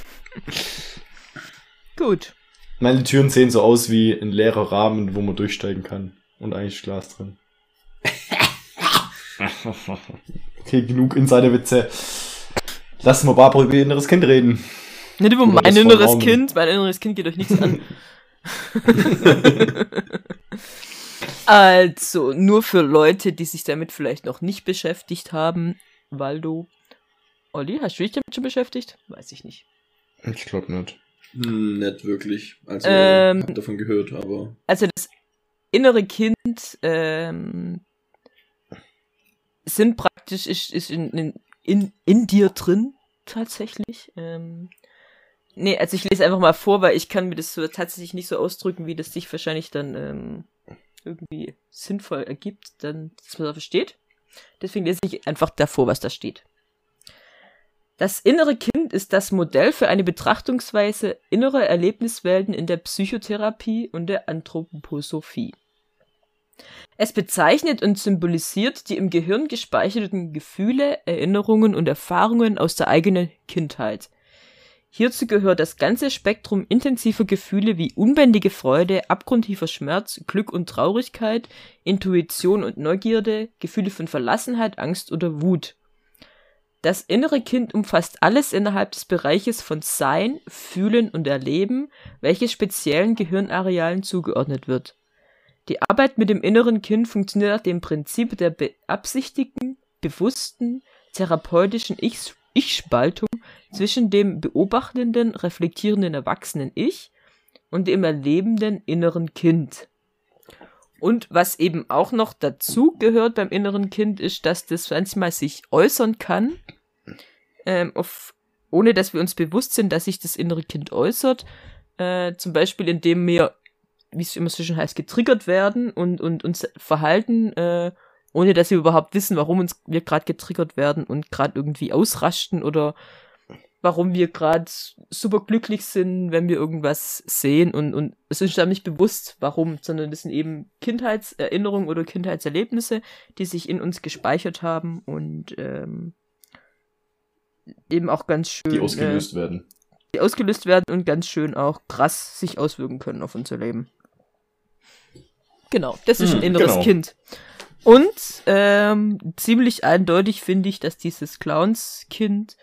Gut. Nein, die Türen sehen so aus wie ein leerer Rahmen, wo man durchsteigen kann. Und eigentlich Glas drin. okay, genug Insiderwitze. Lassen wir Barbara über ihr inneres Kind reden. Nicht über Oder mein inneres. Kind. Mein inneres Kind geht euch nichts an. Also, nur für Leute, die sich damit vielleicht noch nicht beschäftigt haben. Waldo. Olli, hast du dich damit schon beschäftigt? Weiß ich nicht. Ich glaube nicht. Hm, nicht wirklich. Also, Ähm, hab davon gehört, aber. Also das innere Kind ähm, sind praktisch ist, ist in, in, in, in dir drin tatsächlich. Ähm, nee, also ich lese einfach mal vor, weil ich kann mir das so tatsächlich nicht so ausdrücken, wie das sich wahrscheinlich dann ähm, irgendwie sinnvoll ergibt, dann dass man da versteht. Deswegen lese ich einfach davor, was da steht. Das innere Kind ist das Modell für eine Betrachtungsweise innerer Erlebniswelten in der Psychotherapie und der Anthroposophie. Es bezeichnet und symbolisiert die im Gehirn gespeicherten Gefühle, Erinnerungen und Erfahrungen aus der eigenen Kindheit. Hierzu gehört das ganze Spektrum intensiver Gefühle wie unbändige Freude, abgrundtiefer Schmerz, Glück und Traurigkeit, Intuition und Neugierde, Gefühle von Verlassenheit, Angst oder Wut. Das innere Kind umfasst alles innerhalb des Bereiches von Sein, Fühlen und Erleben, welches speziellen Gehirnarealen zugeordnet wird. Die Arbeit mit dem inneren Kind funktioniert nach dem Prinzip der beabsichtigten, bewussten, therapeutischen Ich- Ich-Spaltung zwischen dem beobachtenden, reflektierenden erwachsenen Ich und dem erlebenden inneren Kind. Und was eben auch noch dazu gehört beim inneren Kind, ist, dass das manchmal sich äußern kann, ähm, auf, ohne dass wir uns bewusst sind, dass sich das innere Kind äußert. Äh, zum Beispiel, indem wir, wie es immer so schön heißt, getriggert werden und, und uns verhalten, äh, ohne dass wir überhaupt wissen, warum uns wir gerade getriggert werden und gerade irgendwie ausrasten oder warum wir gerade super glücklich sind, wenn wir irgendwas sehen und, und es ist dann nicht bewusst, warum, sondern das sind eben Kindheitserinnerungen oder Kindheitserlebnisse, die sich in uns gespeichert haben und ähm, eben auch ganz schön Die ausgelöst werden. äh, die ausgelöst werden und ganz schön auch krass sich auswirken können auf unser Leben. Genau, das ist ein Hm, inneres genau. Kind. Und ähm, ziemlich eindeutig finde ich, dass dieses Clownskind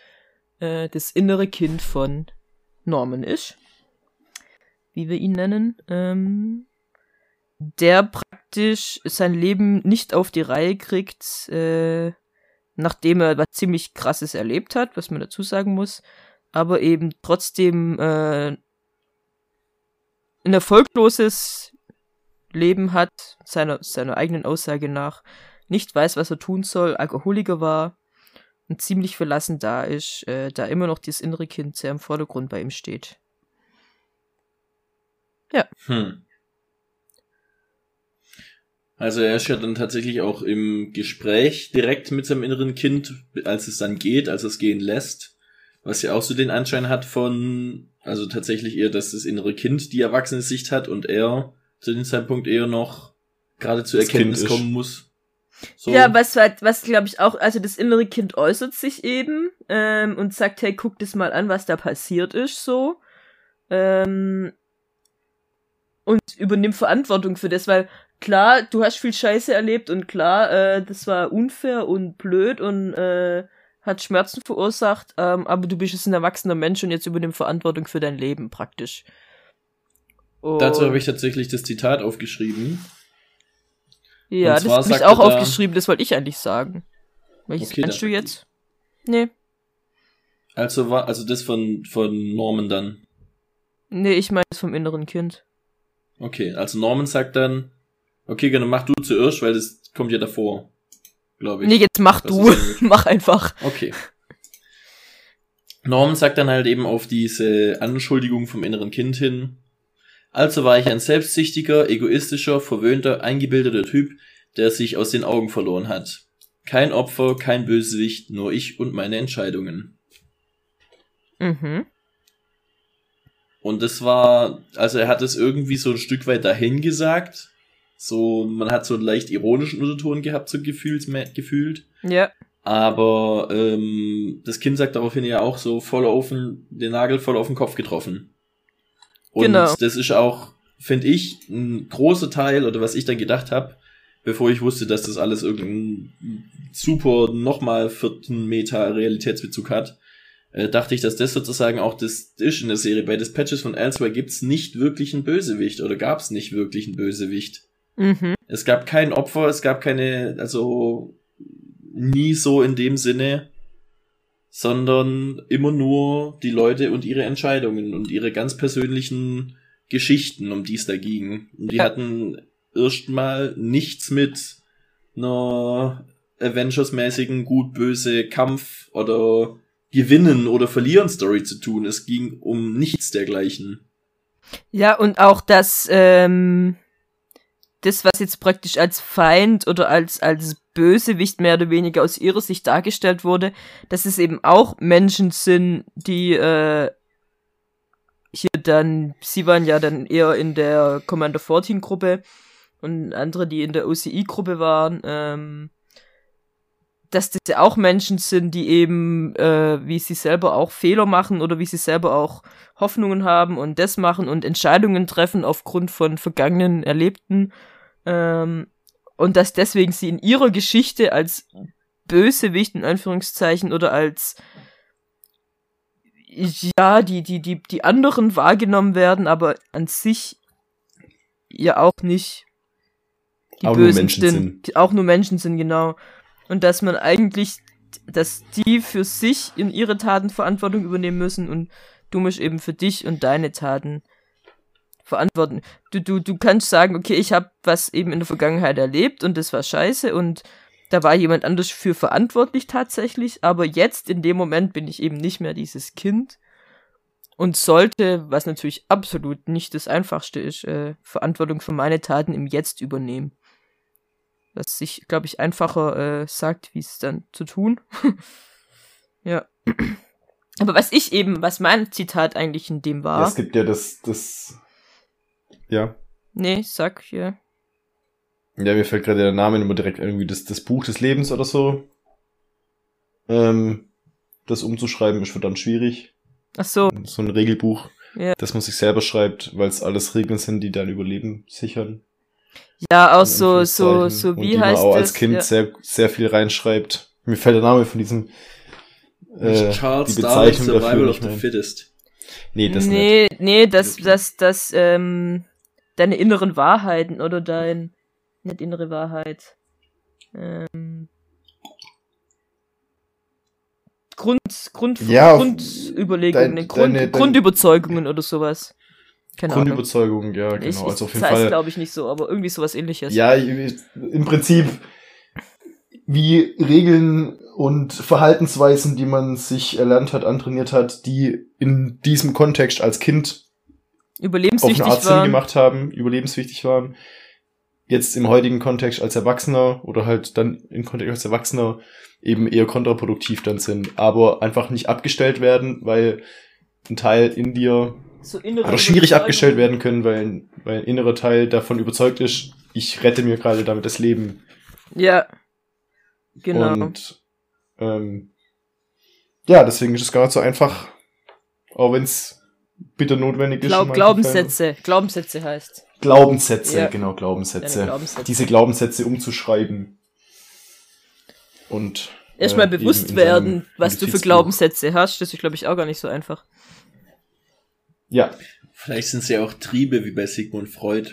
äh, das innere Kind von Norman ist. Wie wir ihn nennen. Ähm, der praktisch sein Leben nicht auf die Reihe kriegt, äh, nachdem er was ziemlich krasses erlebt hat, was man dazu sagen muss, aber eben trotzdem äh, ein erfolgloses Leben hat, seiner, seiner eigenen Aussage nach, nicht weiß, was er tun soll, Alkoholiker war und ziemlich verlassen da ist, äh, da immer noch dieses innere Kind sehr im Vordergrund bei ihm steht. Hm. Also er ist ja dann tatsächlich auch im Gespräch direkt mit seinem inneren Kind, als es dann geht, als es gehen lässt, was ja auch so den Anschein hat von, also tatsächlich eher, dass das innere Kind die erwachsene Sicht hat und er zu dem Zeitpunkt eher noch gerade zur Das Erkenntnis ist. kommen muss. So. Ja, was halt, was glaube ich auch, also das innere Kind äußert sich eben ähm, und sagt, hey, guck das mal an, was da passiert ist, so. Ähm, und übernimm Verantwortung für das, weil klar, du hast viel Scheiße erlebt und klar, äh, das war unfair und blöd und äh, hat Schmerzen verursacht, ähm, aber du bist jetzt ein erwachsener Mensch und jetzt übernimm Verantwortung für dein Leben praktisch. Dazu Und- habe ich tatsächlich das Zitat aufgeschrieben. Ja, das habe ich auch da- aufgeschrieben, das wollte ich eigentlich sagen. Welches Okay, meinst du jetzt? Nee. Also war, also das von, von Norman dann. Nee, ich meine das vom inneren Kind. Okay, also Norman sagt dann, okay, dann mach du zuerst, weil das kommt ja davor, glaube ich. Nee, jetzt mach Das du. mach einfach. Okay. Norman sagt dann halt eben auf diese Anschuldigung vom inneren Kind hin. Also war ich ein selbstsüchtiger, egoistischer, verwöhnter, eingebildeter Typ, der sich aus den Augen verloren hat. Kein Opfer, kein Bösewicht, nur ich und meine Entscheidungen. Mhm. Und das war, also er hat es irgendwie so ein Stück weit dahin gesagt, So, man hat so einen leicht ironischen Unterton gehabt, so gefühlt, gefühlt. Ja. Aber ähm, das Kind sagt daraufhin ja auch so voll auf den, den Nagel voll auf den Kopf getroffen. Und Genau. das ist auch, finde ich, ein großer Teil, oder was ich dann gedacht habe, bevor ich wusste, dass das alles irgendeinen super nochmal vierten Meta-Realitätsbezug hat, äh, dachte ich, dass das sozusagen auch das ist in der Serie. Bei Dispatches von Elsewhere gibt's nicht wirklich einen Bösewicht oder gab's nicht wirklich einen Bösewicht. Mhm. Es gab kein Opfer, es gab keine, also nie so in dem Sinne, sondern immer nur die Leute und ihre Entscheidungen und ihre ganz persönlichen Geschichten, um die es da ging. Und die Ja. hatten erstmal nichts mit einer Avengers-mäßigen gut-böse Kampf oder Gewinnen oder Verlieren Story zu tun. Es ging um nichts dergleichen. Ja, und auch das, ähm, das, was jetzt praktisch als Feind oder als, als Bösewicht mehr oder weniger aus ihrer Sicht dargestellt wurde, dass es eben auch Menschen sind, die, äh, hier dann, sie waren ja dann eher in der Commander 14 Gruppe und andere, die in der OCI Gruppe waren, ähm, dass das ja auch Menschen sind, die eben, äh, wie sie selber auch Fehler machen oder wie sie selber auch Hoffnungen haben und das machen und Entscheidungen treffen aufgrund von vergangenen Erlebten. Ähm, und dass deswegen sie in ihrer Geschichte als Bösewicht in Anführungszeichen oder als ja, die, die, die, die anderen wahrgenommen werden, aber an sich ja auch nicht die Auch Bösen Menschen sind. sind. Auch nur Menschen sind, genau. Und dass man eigentlich, dass die für sich in ihre Taten Verantwortung übernehmen müssen und du musst eben für dich und deine Taten verantworten. Du, du, du kannst sagen, okay, ich habe was eben in der Vergangenheit erlebt und das war scheiße und da war jemand anders für verantwortlich tatsächlich, aber jetzt in dem Moment bin ich eben nicht mehr dieses Kind und sollte, was natürlich absolut nicht das Einfachste ist, äh, Verantwortung für meine Taten im Jetzt übernehmen. Was sich, glaube ich, einfacher äh, sagt, wie es dann zu tun. ja. Aber was ich eben, was mein Zitat eigentlich in dem war. Ja, es gibt ja das, das, ja. nee, sag hier. Ja, mir fällt gerade der Name immer direkt irgendwie das, das Buch des Lebens oder so. Ähm, das umzuschreiben ist verdammt schwierig. Ach so, So ein Regelbuch, Ja. das man sich selber schreibt, weil es alles Regeln sind, die dein Überleben sichern. ja, auch so, so, so, Und wie heißt auch das? als Kind ja. sehr, sehr viel reinschreibt. Mir fällt der Name von diesem, äh, Charles die Darwin Bezeichnung Survival dafür of nicht the. Fittest. Nee, das nicht. nee, nee, das, das, das, ähm, deine inneren Wahrheiten oder dein, nicht innere Wahrheit, ähm, Grund, Grund, Ja, Grundüberlegungen, dein- Grund, deine- dein- Grundüberzeugungen oder sowas. Keine Ahnung. Grundüberzeugung, ja, genau. Ich, ich, also auf jeden das heißt, Fall. glaube ich, nicht so, aber irgendwie sowas ähnliches. Ja, im Prinzip wie Regeln und Verhaltensweisen, die man sich erlernt hat, antrainiert hat, die in diesem Kontext als Kind Überlebenswichtig eine Art Sinn waren. gemacht haben, überlebenswichtig waren, jetzt im heutigen Kontext als Erwachsener oder halt dann im Kontext als Erwachsener eben eher kontraproduktiv dann sind, aber einfach nicht abgestellt werden, weil ein Teil in dir So oder schwierig abgestellt werden können, weil, ein- weil ein innerer Teil davon überzeugt ist, ich rette mir gerade damit das Leben. Ja. Genau. Und ähm, ja, deswegen ist es gar nicht so einfach, auch wenn es bitter notwendig ist. Glaub, Glaubenssätze. Glaubenssätze heißt. Glaubenssätze, Ja. genau, Glaubenssätze. Glaubenssätze. Diese Glaubenssätze umzuschreiben. Und Erstmal äh, bewusst werden, was du für. Glaubenssätze hast. Das ist, glaube ich, auch gar nicht so einfach. Ja, Vielleicht sind es ja auch Triebe wie bei Sigmund Freud.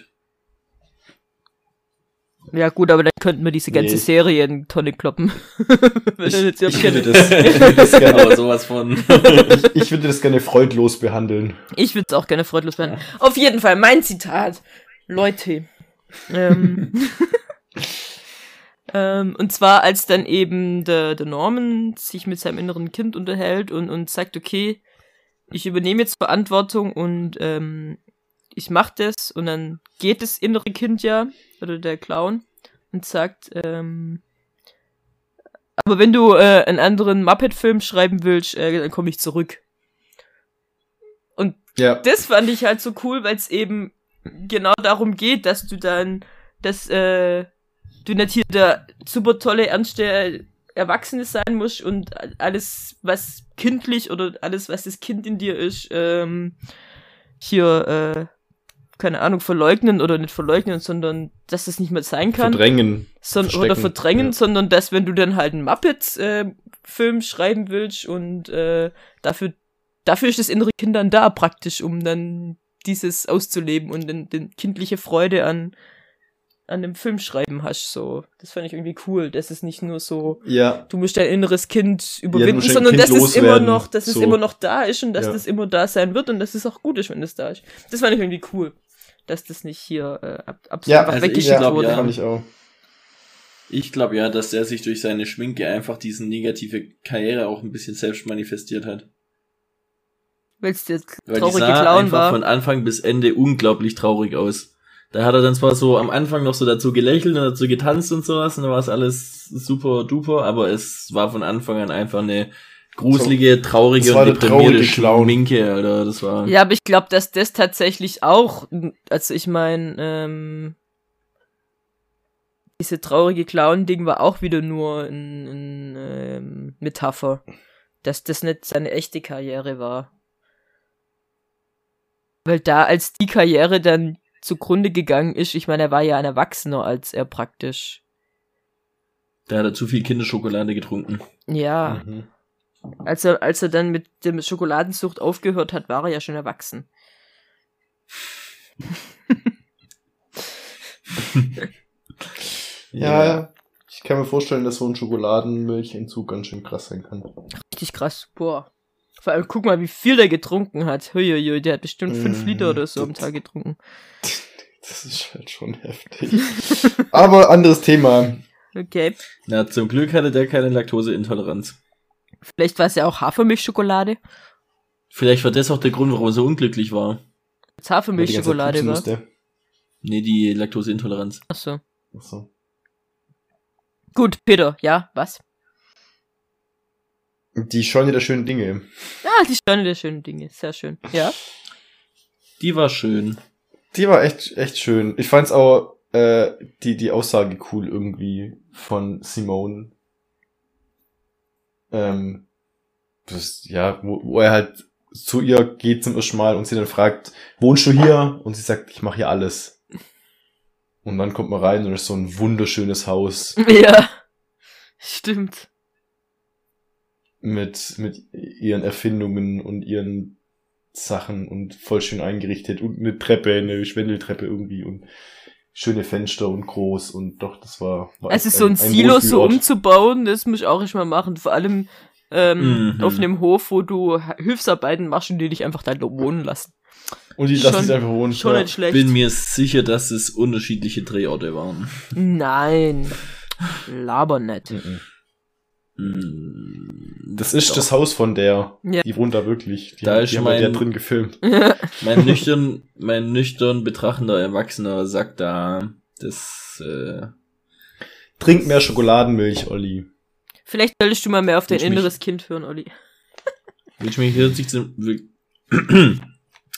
Ja, gut, aber dann könnten wir diese ganze Nee. Serie in Tonne kloppen. Ich, ich, das, ich, würde das gerne, Aber sowas von. ich, ich würde das gerne freudlos behandeln. Ich würde es auch gerne freudlos werden. Auf jeden Fall, mein Zitat. Leute. Ähm, ähm, und zwar, als dann eben der, der Norman sich mit seinem inneren Kind unterhält und, und sagt, okay, ich übernehme jetzt Verantwortung und ähm, ich mach das und dann geht das innere Kind ja, oder der Clown, und sagt, ähm, aber wenn du äh, einen anderen Muppet-Film schreiben willst, äh, dann komme ich zurück. Ja, das fand ich halt so cool, weil es eben genau darum geht, dass du dann dass äh, du nicht hier der super tolle, ernste Erwachsene sein musst und alles, was kindlich oder alles, was das Kind in dir ist, ähm, hier, äh, keine Ahnung, verleugnen oder nicht verleugnen, sondern dass das nicht mehr sein kann. Verdrängen. Verstecken, oder verdrängen, ja. sondern dass, wenn du dann halt einen Muppets-Film schreiben willst und äh, dafür, dafür ist das innere Kind dann da praktisch, um dann dieses auszuleben und den, den kindliche Freude an, an dem Filmschreiben hast. So, das fand ich irgendwie cool, dass es nicht nur so, Ja. du musst dein inneres Kind überwinden, dein sondern Kind dass es immer noch, dass es so. immer noch da ist und dass Ja. das immer da sein wird und dass es auch gut ist, wenn es da ist. Das fand ich irgendwie cool, dass das nicht hier äh, ab, absolut Ja, einfach also ich weggeschickt glaub, wurde. ja. ich auch. Ich glaube ja, dass er sich durch seine Schminke einfach diesen negative Karriere auch ein bisschen selbst manifestiert hat. Weil es der Weil die traurige sah Clown einfach war. von Anfang bis Ende unglaublich traurig aus. Da hat er dann zwar so am Anfang noch so dazu gelächelt und dazu getanzt und sowas und da war es alles super duper, aber es war von Anfang an einfach eine gruselige, traurige und deprimierte traurige Alter. Das war. Ja, aber ich glaube, dass das tatsächlich auch, also ich meine, ähm, diese traurige Clown-Ding war auch wieder nur ein, ein ähm, Metapher, dass das nicht seine echte Karriere war. Weil da, als die Karriere dann zugrunde gegangen ist, ich meine, er war ja ein Erwachsener, als er praktisch, Da hat er zu viel Kinderschokolade getrunken. ja, Mhm. Als er, als er dann mit dem Schokoladensucht aufgehört hat, war er ja schon erwachsen. Ja, ich kann mir vorstellen, dass so ein Schokoladenmilchentzug ganz schön krass sein kann. Richtig krass. Boah. Vor allem, guck mal, wie viel der getrunken hat. Huiuiui, der hat bestimmt fünf Mm, Liter oder so am Tag getrunken. Das ist halt schon heftig. Aber anderes Thema. Okay. Na, zum Glück hatte der keine Laktoseintoleranz. Vielleicht war es ja auch Hafermilchschokolade. Vielleicht war das auch der Grund, warum er so unglücklich war. Als Hafermilchschokolade war. musste. Nee, die Laktoseintoleranz. Achso. Achso. Gut, Peter, ja, was? Die Scheune der schönen Dinge. Ah, die Stunde der schönen Dinge. Sehr schön. Ja. Die war schön. Die war echt, echt schön. Ich fand's auch äh, die, die Aussage cool irgendwie von Simone. Ähm, das, ja, wo, wo er halt zu ihr geht zum ersten Mal und sie dann fragt, wohnst du hier? Und sie sagt, ich mache hier alles. Und dann kommt man rein und es ist so ein wunderschönes Haus Ja. Stimmt. mit, mit ihren Erfindungen und ihren Sachen und voll schön eingerichtet und eine Treppe, eine Schwendeltreppe irgendwie und schöne Fenster und groß und doch, das war, war Also echt so ein, Silo so umzubauen, das muss ich auch erstmal machen. Vor allem ähm, Mhm. auf einem Hof, wo du Hilfsarbeiten machst und die dich einfach da wohnen lassen. Und die lassen sich einfach wohnen. Schon ja. nicht schlecht. Bin mir sicher, dass es unterschiedliche Drehorte waren. Nein. Laber nicht. Mhm. Hm, Das ist doch. das Haus von der. Ja. Die wohnt da wirklich. Die, Da haben- ist die haben mein- ja drin gefilmt. Mein nüchtern, mein nüchtern betrachtender Erwachsener sagt da, das, äh, Trink mehr Schokoladenmilch, Olli. Vielleicht solltest du mal mehr auf dein Willst mich- inneres Kind hören, Olli. willst du mich wirklich zum, will-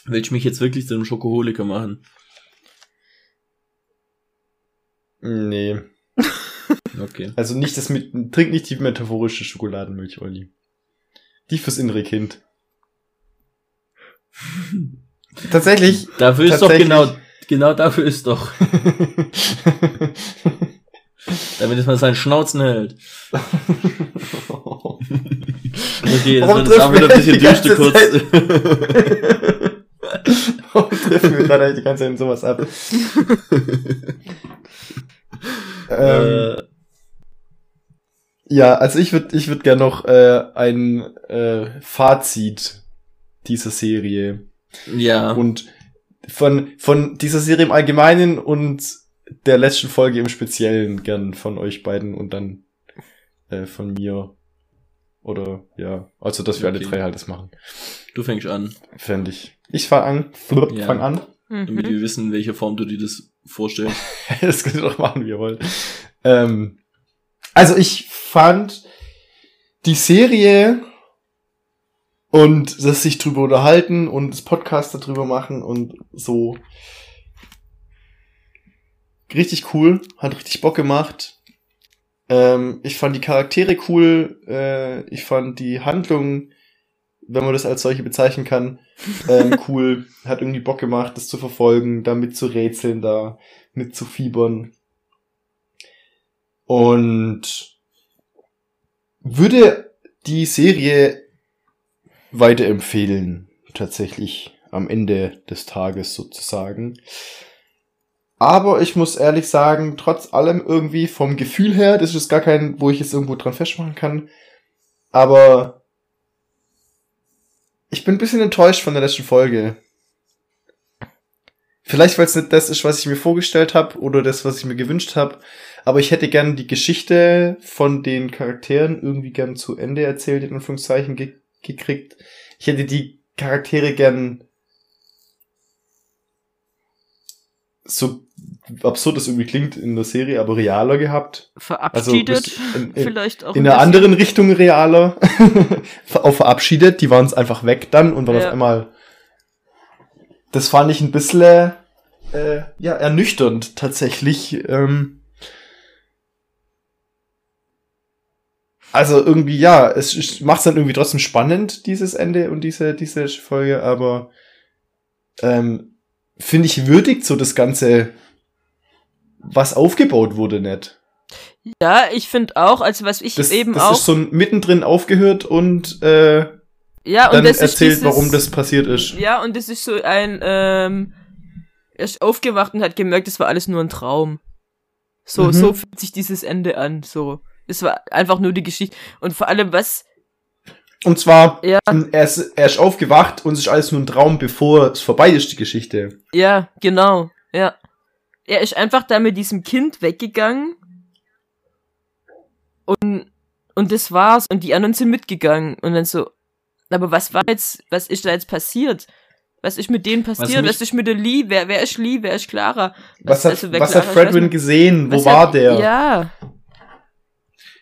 willst du mich jetzt wirklich zu einem Schokoholiker machen? Nee. Okay. Also nicht das mit, trink nicht die metaphorische Schokoladenmilch, Olli. Die fürs innere Kind. Tatsächlich. Dafür ist doch Tatsächlich. genau, genau dafür ist doch, damit es mal seinen Schnauzen hält. Okay, das Warum jetzt auch wieder ein bisschen düster kurz. Warum treffen wir gerade die ganze Zeit in sowas ab? ähm, äh, ja, also ich würde ich würd gerne noch äh, ein äh, Fazit dieser Serie ja. und von, von dieser Serie im Allgemeinen und der letzten Folge im Speziellen gern von euch beiden und dann äh, von mir. Oder ja, also dass wir alle Okay. drei halt das machen. Du fängst an, Fände ich. Ich fang an. Flup, Ja. Fang an. damit Mhm. wir wissen, in welcher Form du dir das vorstellst. das könnt ihr doch machen, wie ihr wollt. Ähm, also ich fand die Serie und das sich drüber unterhalten und das Podcast darüber machen und so richtig cool, hat richtig Bock gemacht. Ähm, ich fand die Charaktere cool, äh, ich fand die Handlung, wenn man das als solche bezeichnen kann, ähm, cool. Hat irgendwie Bock gemacht, das zu verfolgen, damit zu rätseln, da mit zu fiebern. Und würde die Serie weiterempfehlen, tatsächlich am Ende des Tages sozusagen. Aber ich muss ehrlich sagen, trotz allem irgendwie vom Gefühl her, das ist gar kein, wo ich jetzt irgendwo dran festmachen kann. Aber ich bin ein bisschen enttäuscht von der letzten Folge. Vielleicht, weil es nicht das ist, was ich mir vorgestellt habe oder das, was ich mir gewünscht habe. Aber ich hätte gern die Geschichte von den Charakteren irgendwie gern zu Ende erzählt, in Anführungszeichen, ge gekriegt. Ich hätte die Charaktere gern so absurd das irgendwie klingt in der Serie, aber realer gehabt. Verabschiedet, Also, in, in, vielleicht auch. in ein einer anderen Richtung realer. auch verabschiedet, die waren es einfach weg dann und waren Ja. auf einmal. Das fand ich ein bisschen äh, ja, ernüchternd tatsächlich. Ähm, also irgendwie, ja, es macht es dann irgendwie trotzdem spannend, dieses Ende und diese, diese Folge, aber ähm, finde ich würdigt so das Ganze, was aufgebaut wurde, nicht. Ja, ich finde auch, also was ich Das, eben das auch. ist so mittendrin aufgehört und äh, ja, und dann das ist erzählt, dieses, warum das passiert ist. Ja, und das ist so ein, ähm, er ist aufgewacht und hat gemerkt, es war alles nur ein Traum. So, Mhm. so fühlt sich dieses Ende an, so. Es war einfach nur die Geschichte. Und vor allem, was, Und zwar, ja, er ist, er ist aufgewacht und es ist alles nur ein Traum, bevor es vorbei ist, die Geschichte. ja, genau, ja. Er ist einfach da mit diesem Kind weggegangen. Und, und das war's. Und die anderen sind mitgegangen. Und dann so, aber was war jetzt, was ist da jetzt passiert? Was ist mit denen passiert? mich- Was, ist mit der Lee? Wer, wer ist Lee? Wer ist Clara? Was, hat, also, was hat Clara weiß Fredwin gesehen? Wo Was war hat- der? Ja,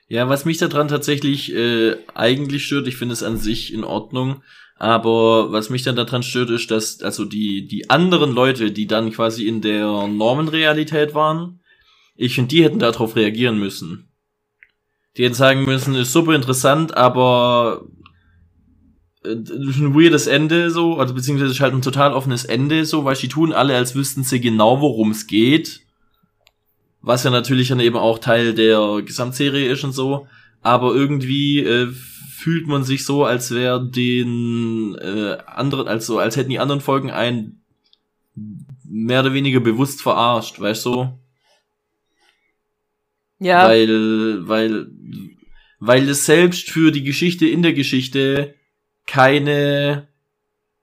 Ja, was mich daran tatsächlich äh, eigentlich stört, ich finde es an sich in Ordnung, aber was mich dann daran stört, ist, dass also die die anderen Leute, die dann quasi in der Normenrealität waren, ich finde, die hätten darauf reagieren müssen. Die hätten sagen müssen, ist super interessant, aber ein weirdes Ende so, also beziehungsweise ist halt ein total offenes Ende so, weil die tun alle, als wüssten sie genau, worum es geht. Was ja natürlich dann eben auch Teil der Gesamtserie ist und so. Aber irgendwie äh, fühlt man sich so, als wäre den äh, anderen, also als hätten die anderen Folgen einen mehr oder weniger bewusst verarscht, weißt du? ja, Weil, weil, weil es selbst für die Geschichte in der Geschichte keine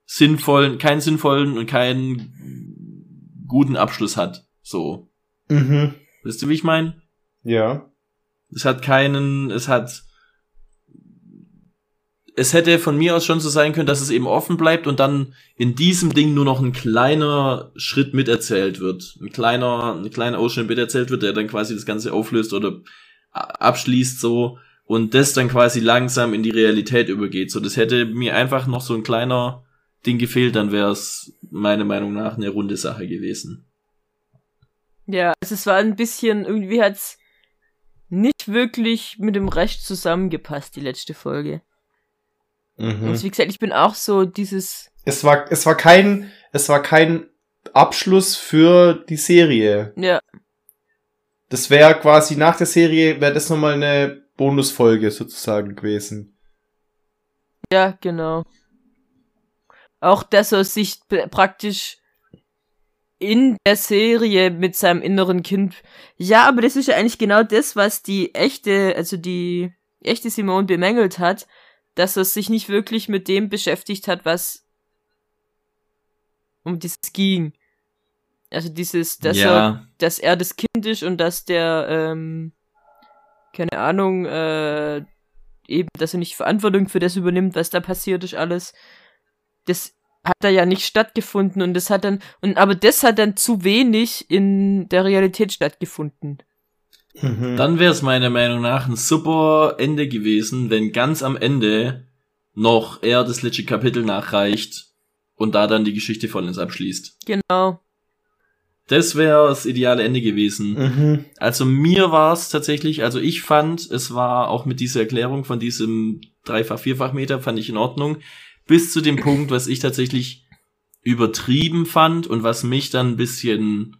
sinnvollen, keinen sinnvollen und keinen guten Abschluss hat. So. Mhm. Wisst ihr, wie ich meine? Ja. Es hat keinen, es hat, es hätte von mir aus schon so sein können, dass es eben offen bleibt und dann in diesem Ding nur noch ein kleiner Schritt miterzählt wird. Ein kleiner, ein kleiner Ausschnitt miterzählt wird, der dann quasi das Ganze auflöst oder abschließt so und das dann quasi langsam in die Realität übergeht. So, das hätte mir einfach noch so ein kleiner Ding gefehlt, dann wäre es meiner Meinung nach eine runde Sache gewesen. ja, also es war ein bisschen, irgendwie hat's nicht wirklich mit dem Rest zusammengepasst, die letzte Folge. Mhm. Und wie gesagt, ich bin auch so dieses, Es war, es war kein, es war kein Abschluss für die Serie. ja, Das wäre quasi nach der Serie, wäre das nochmal eine Bonusfolge sozusagen gewesen. ja, genau. Auch, dass er sich praktisch in der Serie mit seinem inneren Kind. Ja, aber das ist ja eigentlich genau das, was die echte, also die echte Simone bemängelt hat, dass er sich nicht wirklich mit dem beschäftigt hat, was um dieses ging. Also dieses, dass er, dass er das Kind ist und dass der, ähm, keine Ahnung, äh, eben, dass er nicht Verantwortung für das übernimmt, was da passiert ist, alles. Das hat da ja nicht stattgefunden und das hat dann, und aber das hat dann zu wenig in der Realität stattgefunden. Mhm. Dann wäre es meiner Meinung nach ein super Ende gewesen, wenn ganz am Ende noch er das letzte Kapitel nachreicht und da dann die Geschichte vollends abschließt. Genau. Das wäre das ideale Ende gewesen. Mhm. Also mir war es tatsächlich, also ich fand, es war auch mit dieser Erklärung von diesem dreifach, vierfach Meter, fand ich in Ordnung. Bis zu dem Punkt, was ich tatsächlich übertrieben fand und was mich dann ein bisschen,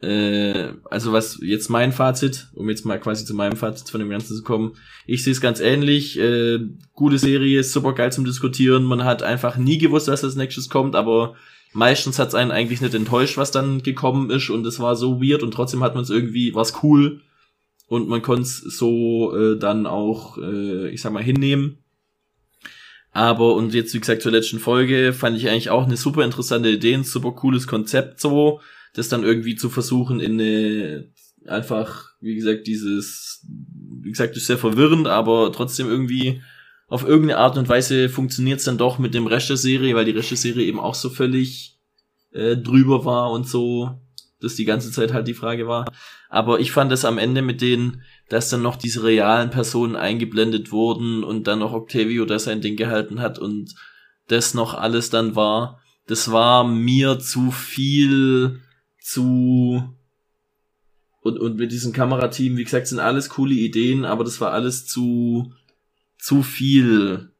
äh, also was jetzt mein Fazit, um jetzt mal quasi zu meinem Fazit von dem Ganzen zu kommen. Ich sehe es ganz ähnlich. Äh, gute Serie, super geil zum Diskutieren. Man hat einfach nie gewusst, was als nächstes kommt, aber meistens hat es einen eigentlich nicht enttäuscht, was dann gekommen ist und es war so weird und trotzdem hat man es irgendwie, was cool und man konnte es so äh, dann auch, äh, ich sag mal, hinnehmen. Aber, und jetzt, wie gesagt, zur letzten Folge fand ich eigentlich auch eine super interessante Idee, ein super cooles Konzept so, das dann irgendwie zu versuchen in eine, einfach, wie gesagt, dieses, wie gesagt, ist sehr verwirrend, aber trotzdem irgendwie auf irgendeine Art und Weise funktioniert es dann doch mit dem Rest der Serie, weil die Rest der Serie eben auch so völlig äh, drüber war und so, dass die ganze Zeit halt die Frage war. Aber ich fand es am Ende mit denen, dass dann noch diese realen Personen eingeblendet wurden und dann noch Octavio, der sein Ding gehalten hat und das noch alles dann war, das war mir zu viel, zu und, und mit diesem Kamerateam, wie gesagt, sind alles coole Ideen, aber das war alles zu zu viel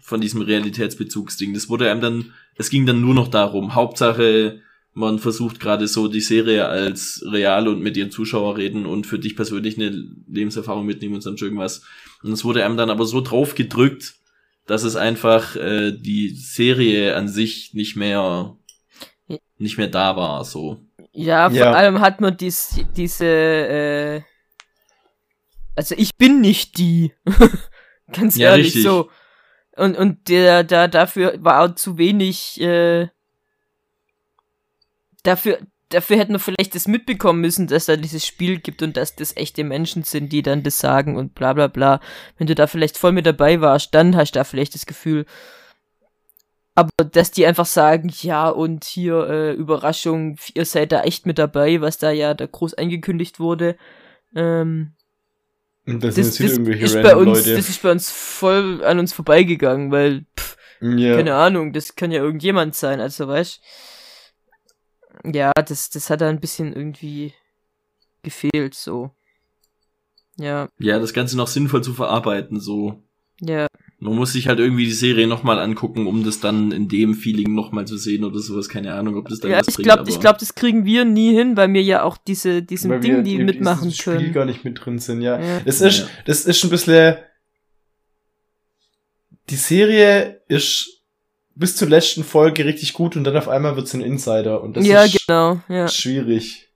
von diesem Realitätsbezugsding. Das wurde einem dann, es ging dann nur noch darum, Hauptsache, man versucht gerade so die Serie als real und mit ihren Zuschauer reden und für dich persönlich eine Lebenserfahrung mitnehmen und sonst irgendwas. Und es wurde einem dann aber so drauf gedrückt, dass es einfach äh, die Serie an sich nicht mehr nicht mehr da war, so. Ja, vor Ja. allem hat man dies, diese, äh, also ich bin nicht die. Ganz Ja, ehrlich, richtig. so. Und, und der, da, dafür war auch zu wenig, äh, dafür, dafür hätten wir vielleicht das mitbekommen müssen, dass da dieses Spiel gibt und dass das echte Menschen sind, die dann das sagen und bla bla bla. Wenn du da vielleicht voll mit dabei warst, dann hast du da vielleicht das Gefühl. Aber dass die einfach sagen, ja, und hier, äh, Überraschung, ihr seid da echt mit dabei, was da ja da groß angekündigt wurde. Ähm, das, das, sind das, irgendwelche ist bei uns, Leute. das ist bei uns voll an uns vorbeigegangen, weil, pff, ja. keine Ahnung, das kann ja irgendjemand sein, also weißt Ja, das, das hat da ein bisschen irgendwie gefehlt, so. Ja, Ja, das Ganze noch sinnvoll zu verarbeiten, so. ja, Man muss sich halt irgendwie die Serie nochmal angucken, um das dann in dem Feeling nochmal zu sehen oder sowas. Keine Ahnung, ob das dann ja was ich bringt, glaube, aber- ich glaub, das kriegen wir nie hin, weil wir ja auch diese, diesem Weil Ding, wir die mitmachen Spiel können. gar nicht mit drin sind, ja. Ja. Das ist, Ja. das ist ein bisschen, die Serie ist bis zur letzten Folge richtig gut und dann auf einmal wird's ein Insider und das ja, ist genau, ja. schwierig.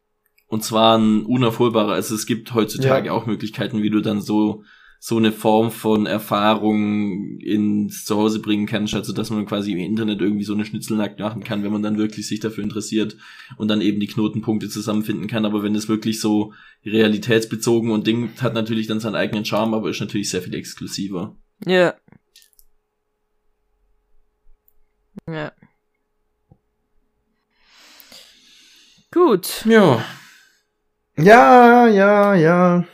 Und zwar ein unaufholbarer, also es gibt heutzutage Ja. auch Möglichkeiten, wie du dann so, so eine Form von Erfahrung ins Zuhause bringen kannst, also dass man quasi im Internet irgendwie so eine Schnitzelnackt machen kann, wenn man dann wirklich sich dafür interessiert und dann eben die Knotenpunkte zusammenfinden kann. Aber wenn es wirklich so realitätsbezogen und Ding hat natürlich dann seinen eigenen Charme, aber ist natürlich sehr viel exklusiver. Ja. Ja. Gut. Ja. Ja, ja, ja.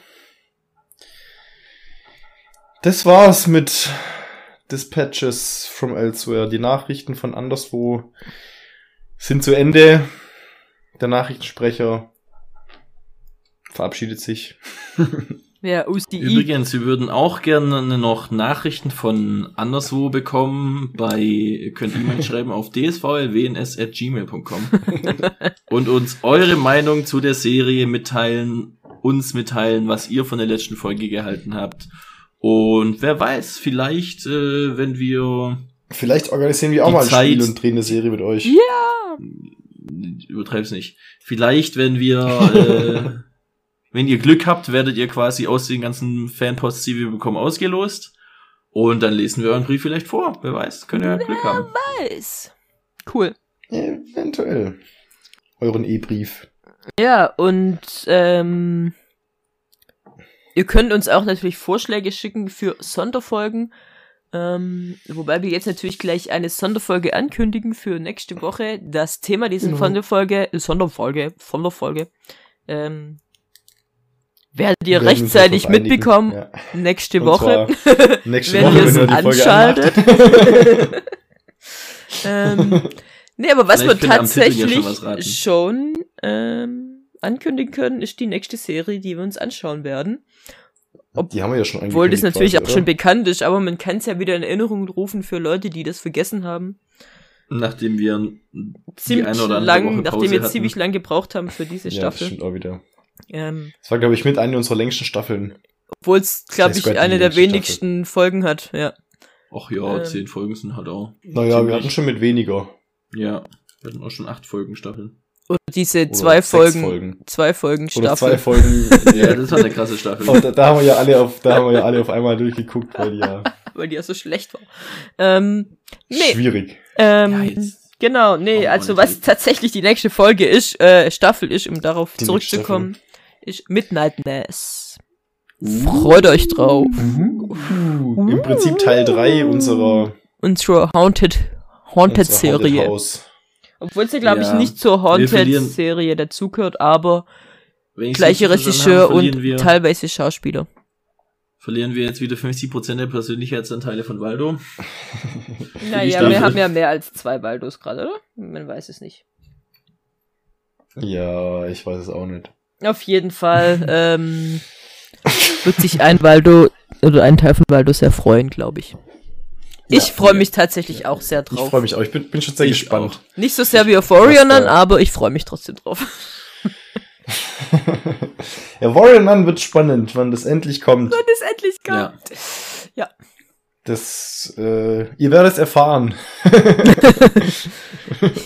Das war's mit Dispatches from Elsewhere. Die Nachrichten von anderswo sind zu Ende. Der Nachrichtensprecher verabschiedet sich. Wer USDI. Übrigens, wir würden auch gerne noch Nachrichten von anderswo bekommen. Bei, ihr könnt E-Mail schreiben auf dsvlwns.gmail.com und uns eure Meinung zu der Serie mitteilen, uns mitteilen, was ihr von der letzten Folge gehalten habt. Und wer weiß, vielleicht, äh, wenn wir, Vielleicht organisieren wir auch mal ein Zeit- Spiel und drehen eine Serie mit euch. Ja. übertreib's nicht, vielleicht, wenn wir, äh, wenn ihr Glück habt, werdet ihr quasi aus den ganzen Fanposts, die wir bekommen, ausgelost. Und dann lesen wir euren Brief vielleicht vor. Wer weiß, könnt ihr Glück haben. Nice. Cool. Eventuell. Euren E-Brief. Ja, und ähm, ihr könnt uns auch natürlich Vorschläge schicken für Sonderfolgen. Ähm, wobei wir jetzt natürlich gleich eine Sonderfolge ankündigen für nächste Woche. Das Thema dieser Genau. Sonderfolge, Sonderfolge, Sonderfolge, ähm, werdet ihr rechtzeitig mitbekommen. Ja. Nächste Und Woche. nächste wenn Woche, ihr wenn es Folge anschaltet. ähm, Nee, aber was wir schon tatsächlich raten. schon ähm, ankündigen können, ist die nächste Serie, die wir uns anschauen werden. Die haben wir ja schon Obwohl das natürlich quasi, auch schon oder? bekannt ist, aber man kann es ja wieder in Erinnerung rufen für Leute, die das vergessen haben. Nachdem wir die Ziemlich eine oder andere lang, Woche nachdem wir hatten. ziemlich lang gebraucht haben für diese Ja, das Staffel. stimmt auch wieder. Ähm, Das war, glaube ich, mit einer unserer längsten Staffeln. Obwohl es, glaube ich, eine der wenigsten Folgen hat, ja. Ach ja, Ähm. zehn Folgen sind halt auch. Naja, wir hatten schon mit weniger. Ja, wir hatten auch schon acht Folgen Staffeln. Oder diese Oder zwei Folgen, Folgen. zwei Folgen Oder Staffel. zwei Folgen. Ja, das war eine krasse Staffel. Aber da, da haben wir ja alle auf, da haben wir ja alle auf einmal durchgeguckt, weil die ja weil die ja so schlecht war. Ähm, nee, schwierig. ähm, Ja, genau, nee, wir also was tatsächlich die nächste Folge ist, äh, Staffel ist, um darauf Die zurückzukommen, ist Midnight Mass. Freut euch drauf. Im Prinzip Teil 3 unserer, Unsere Haunted, Haunted unserer Haunted Serie. House. Obwohl es ja, glaube ich, Ja, nicht zur wir verlieren- Haunted Serie dazugehört, aber gleiche Regisseur und wir, teilweise Schauspieler. verlieren wir jetzt wieder 50% der Persönlichkeitsanteile von Waldo. Naja, wir haben ja mehr als zwei Waldos gerade, oder? Man weiß es nicht. Ja, ich weiß es auch nicht. Auf jeden Fall ähm, wird sich ein Waldo oder ein Teil von Waldo sehr freuen, glaube ich. Ich freue mich tatsächlich auch sehr Ich drauf. freue mich auch. Ich bin, bin schon sehr Ich gespannt. Nicht so sehr wie auf Was da- aber ich freue mich trotzdem drauf. ja, Warrior Nun wird spannend, wann das endlich kommt. Wenn es endlich Ja. kommt. Ja. Das, äh, ihr werdet es erfahren.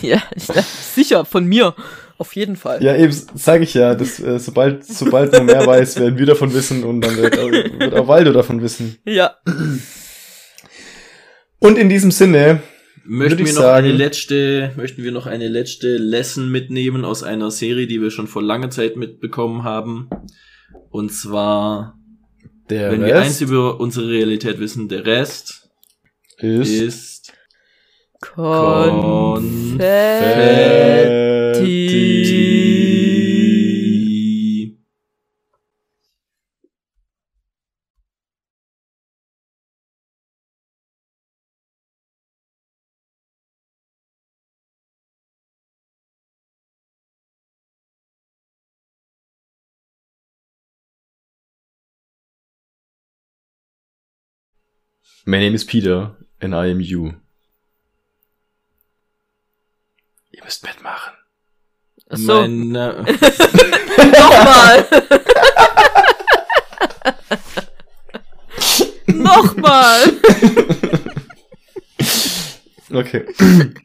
Ja, ich, sicher, von mir. Auf jeden Fall. Ja, eben, sage ich ja, dass, äh, sobald, sobald man mehr weiß, werden wir davon wissen und dann wird, auch- wird auch Waldo davon wissen. Ja. Und in diesem Sinne, Möchten Würde wir noch sagen- eine letzte, möchten wir noch eine letzte Lesson mitnehmen aus einer Serie, die wir schon vor langer Zeit mitbekommen haben. Und zwar, der wenn wir eins Rest über unsere Realität wissen, der Rest ist, ist Konfetti. My name is Peter and I am you. Ihr müsst mitmachen. So, Mein, äh, nochmal. nochmal. Okay.